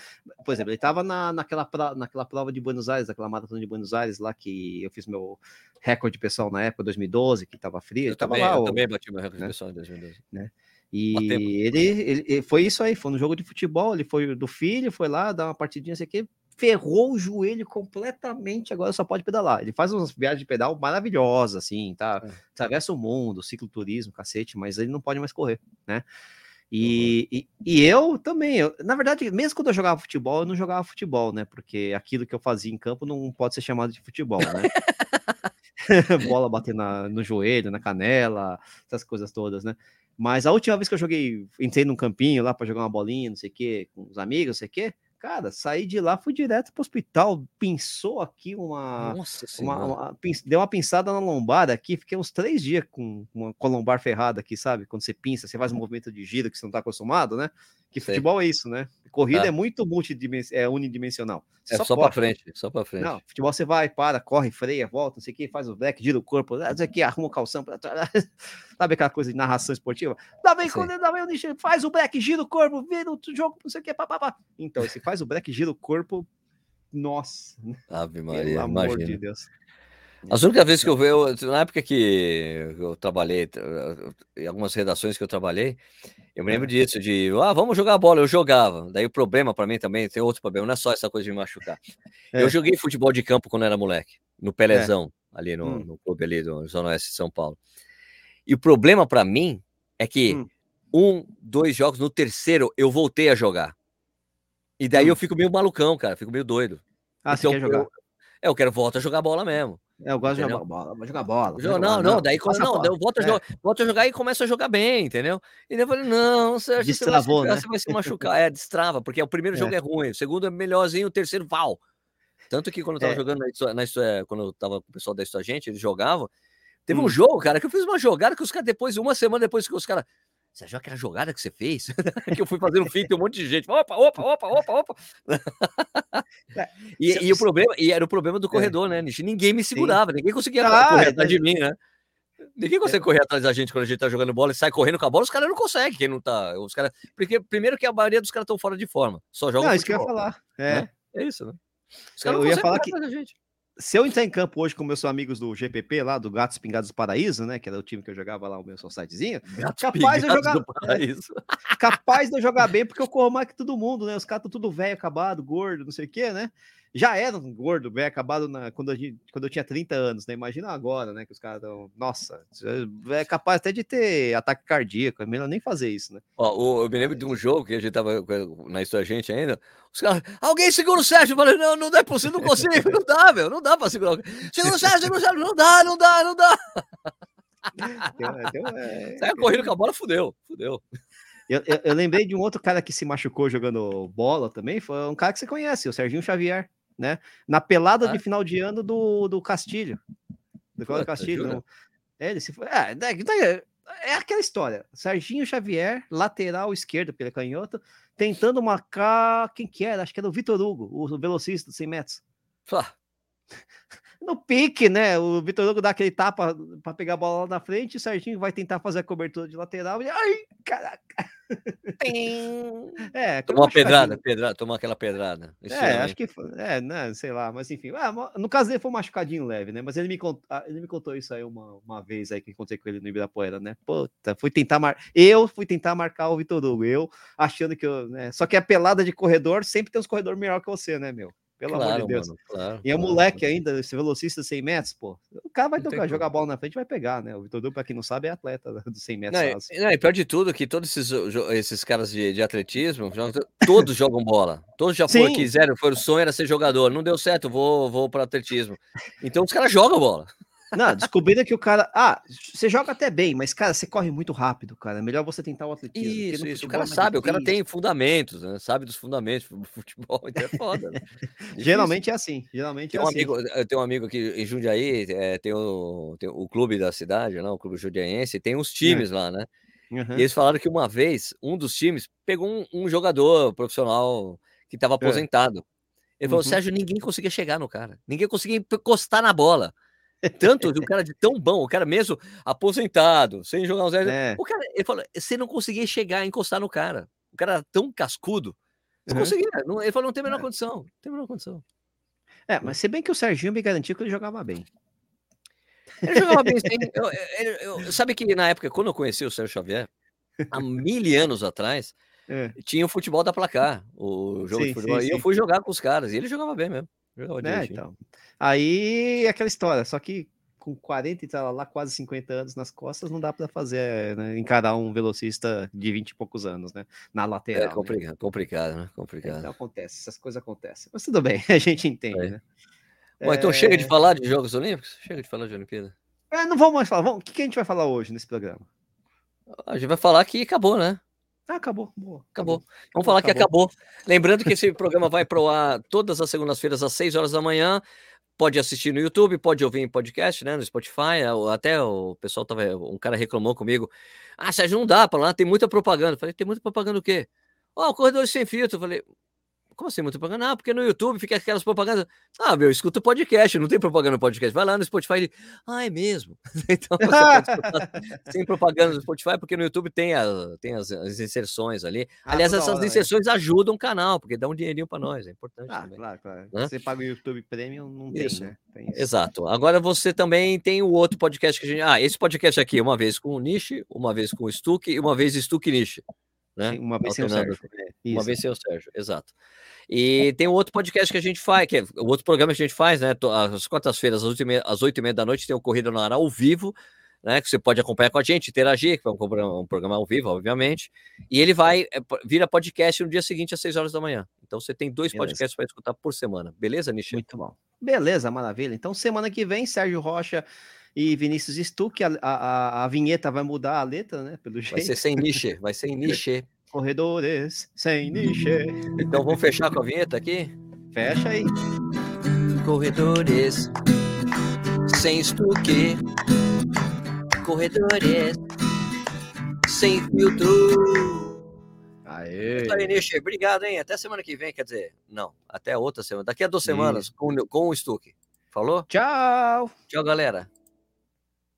Por exemplo, ele estava na, naquela, naquela prova de Buenos Aires, aquela maratona de Buenos Aires lá que eu fiz meu recorde pessoal na época, 2012, que estava frio. Eu, também, lá, eu também bati meu recorde né? pessoal em 2012. Né? E ele, ele, ele, foi isso aí, foi no jogo de futebol, ele foi do filho, foi lá dar uma partidinha, assim que ferrou o joelho completamente, agora só pode pedalar. Ele faz umas viagens de pedal maravilhosas, assim, tá? É. Atravessa o mundo, cicloturismo, cacete, mas ele não pode mais correr, né? E, uhum. e, e, eu também, eu, na verdade, mesmo quando eu jogava futebol, eu não jogava futebol, né? Porque aquilo que eu fazia em campo não pode ser chamado de futebol, né? Bola bater na, no joelho, na canela, essas coisas todas, né? Mas a última vez que eu joguei, entrei num campinho lá para jogar uma bolinha, não sei o quê, com os amigos, não sei o quê, cara, saí de lá, fui direto pro hospital, pensou aqui uma. Nossa uma, uma, deu uma pinçada na lombada aqui, fiquei uns três dias com, uma, com a lombar ferrada aqui, sabe? Quando você pinça, você faz um movimento de giro que você não tá acostumado, né? Que Sei. futebol é isso, né? Corrida tá. é muito multidimensional, é unidimensional. Você é só, só para frente, só para frente. Não, futebol você vai, para, corre, freia, volta, não sei o que, faz o black, gira o corpo, não sei o que, arruma o calção, pra... sabe aquela coisa de narração esportiva? Dá bem, quando, dá bem, faz o black, gira o corpo, vira o jogo, não sei o que, papapá. Então, esse faz o black, gira o corpo, nossa. Ave Maria, Pelo amor imagina. de Deus. As únicas vezes que eu vejo, na época que eu trabalhei, em algumas redações que eu trabalhei, eu me lembro é. disso, de, ah, vamos jogar bola, eu jogava. Daí o problema para mim também, tem outro problema, não é só essa coisa de me machucar. É. Eu joguei futebol de campo quando era moleque, no Pelezão, é. ali no, hum. no, clube ali do Zona Oeste de São Paulo. E o problema para mim é que hum. um, dois jogos, no terceiro eu voltei a jogar. E daí hum. eu fico meio malucão, cara, fico meio doido. Ah, então, você quer jogar? Eu, é, eu quero voltar a jogar bola mesmo. É, eu gosto de jogar bola, vou jogar bola. Não, bola, não, daí quando, não, eu volto a, é. jogar, volto a jogar e começo a jogar bem, entendeu? E daí eu falei, não, você, Destravou, você, vai, né? você vai se machucar. É, destrava, porque o primeiro é. jogo é ruim, o segundo é melhorzinho, o terceiro, val. Tanto que quando eu tava é. jogando na, na, na, quando eu tava com o pessoal da História Gente, eles jogavam. Teve hum. um jogo, cara, que eu fiz uma jogada que os caras, depois, uma semana depois que os caras. Você achou aquela jogada que você fez? que eu fui fazendo tem um monte de gente. Opa, opa, opa, opa, opa. É, e, e, o problema, e era o problema do é. corredor, é. né, Nishi? Ninguém me segurava, Sim. ninguém conseguia ah, correr é, atrás de mim, né? Ninguém consegue correr atrás da gente quando a gente tá jogando bola e sai correndo com a bola, os caras não conseguem, quem não tá. Os cara, porque primeiro que a maioria dos caras estão fora de forma. Só jogam. Não, isso que eu ia falar. É. Né? É isso, né? Os caras eu ia falar que. Gente se eu entrar em campo hoje com meus amigos do GPP lá, do Gatos Pingados do Paraíso, né? Que era o time que eu jogava lá, o meu. Gatos capaz de eu jogar. É, capaz de eu jogar bem, porque eu corro mais que todo mundo, né? Os caras estão tudo velho, acabado, gordo, não sei o quê, né? Já era um gordo, bem acabado na, quando, eu, quando eu tinha 30 anos, né? Imagina agora, né? Que os caras estão. Nossa, é capaz até de ter ataque cardíaco, é melhor nem fazer isso, né? Ó, eu me lembro de um jogo que a gente tava na história gente ainda. Os caras, alguém segura o Sérgio. Eu falei, não, não é possível, não consigo, não dá, meu, não dá pra segurar. Segura o Sérgio, segura o Sérgio, não dá, não dá, não dá. é, Saiu correndo com a bola, fudeu, fudeu. Eu, eu, eu, lembrei de um outro cara que se machucou jogando bola também, foi um cara que você conhece, o Serginho Xavier né? Na pelada ah. de final de ano do, do Castilho. Do Puta, Castilho. Não. É, ele se foi. É, é, é aquela história. Serginho Xavier, lateral esquerdo pela canhota, tentando marcar. Quem que era? Acho que era o Vitor Hugo, o velocista de 100 metros. Ah. No pique, né? O Vitor Hugo dá aquele tapa para pegar a bola lá na frente, o Serginho vai tentar fazer a cobertura de lateral e. Ai, caraca! É, tomou uma pedrada, pedrada, tomou aquela pedrada. É, acho que foi, é, né, sei lá, mas enfim. Ah, no caso dele foi um machucadinho leve, né? Mas ele me, contou, ah, ele me contou isso aí uma, uma vez aí que encontrei com ele no Ibirapuera, né? Puta, fui tentar mar... Eu fui tentar marcar o Vitor Hugo, eu achando que eu. Né? Só que a pelada de corredor sempre tem uns corredores melhor que você, né, meu? Pelo claro, amor de Deus. Mano, claro, e é claro, moleque ainda, esse velocista 100 metros, pô. O cara vai tocar, jogar bola na frente vai pegar, né? O Vitor Duque, pra quem não sabe, é atleta dos 100 metros. Não, não, e pior de tudo, que todos esses, esses caras de, de atletismo, todos jogam bola. Todos já foram, quiseram, foi o sonho era ser jogador. Não deu certo, vou, vou para atletismo. Então os caras jogam bola. Não, descobriram que o cara. Ah, você joga até bem, mas, cara, você corre muito rápido, cara. É melhor você tentar o atletismo. Isso, isso. O cara é sabe, o cara tem fundamentos, né? Sabe dos fundamentos do futebol, então é foda. Né? geralmente é assim. Geralmente tem é um assim. Amigo, eu tenho um amigo aqui em Jundiaí, é, tem, o, tem o clube da cidade, não, né? o clube jundiaense, tem uns times é. lá, né? Uhum. E eles falaram que uma vez um dos times pegou um, um jogador profissional que estava é. aposentado. Ele falou: uhum. Sérgio, ninguém conseguia chegar no cara, ninguém conseguia encostar na bola. Tanto o cara de tão bom, o cara mesmo aposentado, sem jogar um zero. É. O cara, ele falou, você não conseguia chegar, encostar no cara. O cara era tão cascudo. Você uhum. conseguia. Não, ele falou, não tem a menor é. condição. Não tem a menor condição. É, mas se bem que o Serginho me garantiu que ele jogava bem. Ele jogava bem, sim. Eu, eu, eu, sabe que na época, quando eu conheci o Sérgio Xavier, há mil anos atrás, é. tinha o futebol da placar, o jogo sim, de futebol. Sim, e eu fui jogar com os caras, e ele jogava bem mesmo. Né? Então. Aí aquela história, só que com 40 e tal, lá quase 50 anos nas costas, não dá para fazer, né, encarar um velocista de 20 e poucos anos, né? Na lateral. É complicado, né? complicado, né? Complicado. Então acontece, essas coisas acontecem. Mas tudo bem, a gente entende, é. né? Bom, então chega de é. falar de Jogos Olímpicos? Chega de falar de Olimpíada. É, não vamos mais falar. Vamos... O que, que a gente vai falar hoje nesse programa? A gente vai falar que acabou, né? Ah, acabou. Boa. Acabou. acabou. Vamos falar acabou. que acabou. Lembrando que esse programa vai pro ar todas as segundas-feiras às 6 horas da manhã. Pode assistir no YouTube, pode ouvir em podcast, né? No Spotify. Até o pessoal tava. Um cara reclamou comigo. Ah, Sérgio, não dá para lá, tem muita propaganda. Eu falei, tem muita propaganda o quê? Ó, oh, Corredores Sem Filtro. Eu falei, como assim, muita propaganda? Ah, porque no YouTube fica aquelas propagandas. Ah, meu, escuta o podcast, não tem propaganda no podcast. Vai lá no Spotify e. Ah, é mesmo. então você pode escutar sem propaganda no Spotify, porque no YouTube tem, a, tem as, as inserções ali. Ah, Aliás, essas hora, inserções né? ajudam o canal, porque dá um dinheirinho para nós, é importante. Ah, também. claro, claro. Né? Você paga o YouTube Premium, não tem, isso. né? Tem Exato. Agora você também tem o outro podcast que a gente. Ah, esse podcast aqui, uma vez com o Nishi, uma vez com o Stuck e uma vez Stuck Nishi. Né? Sim, uma vez sem o Sérgio. Uma vez sem o Sérgio, exato. E tem um outro podcast que a gente faz, que é o outro programa que a gente faz, né? Às quartas-feiras, às oito e meia, da noite, tem o Corrida no Ar ao vivo, né? Que você pode acompanhar com a gente, interagir, que é um programa, um programa ao vivo, obviamente. E ele vai, é, vira podcast no dia seguinte, às seis horas da manhã. Então você tem dois Beleza. podcasts para escutar por semana. Beleza, Nishi? Muito bom. Beleza, maravilha. Então, semana que vem, Sérgio Rocha e Vinícius Stuck, a, a, a vinheta vai mudar a letra, né? Pelo jeito. Vai ser sem Nishi, vai ser Nishi. Corredores sem niche. Então vamos fechar com a vinheta aqui? Fecha aí. Corredores sem estuque. Corredores sem filtro. Aê. Isso aí, Niche. Obrigado, hein? Até semana que vem, quer dizer, não, até outra semana. Daqui a duas semanas com, com o Stuque. Falou? Tchau. Tchau, galera.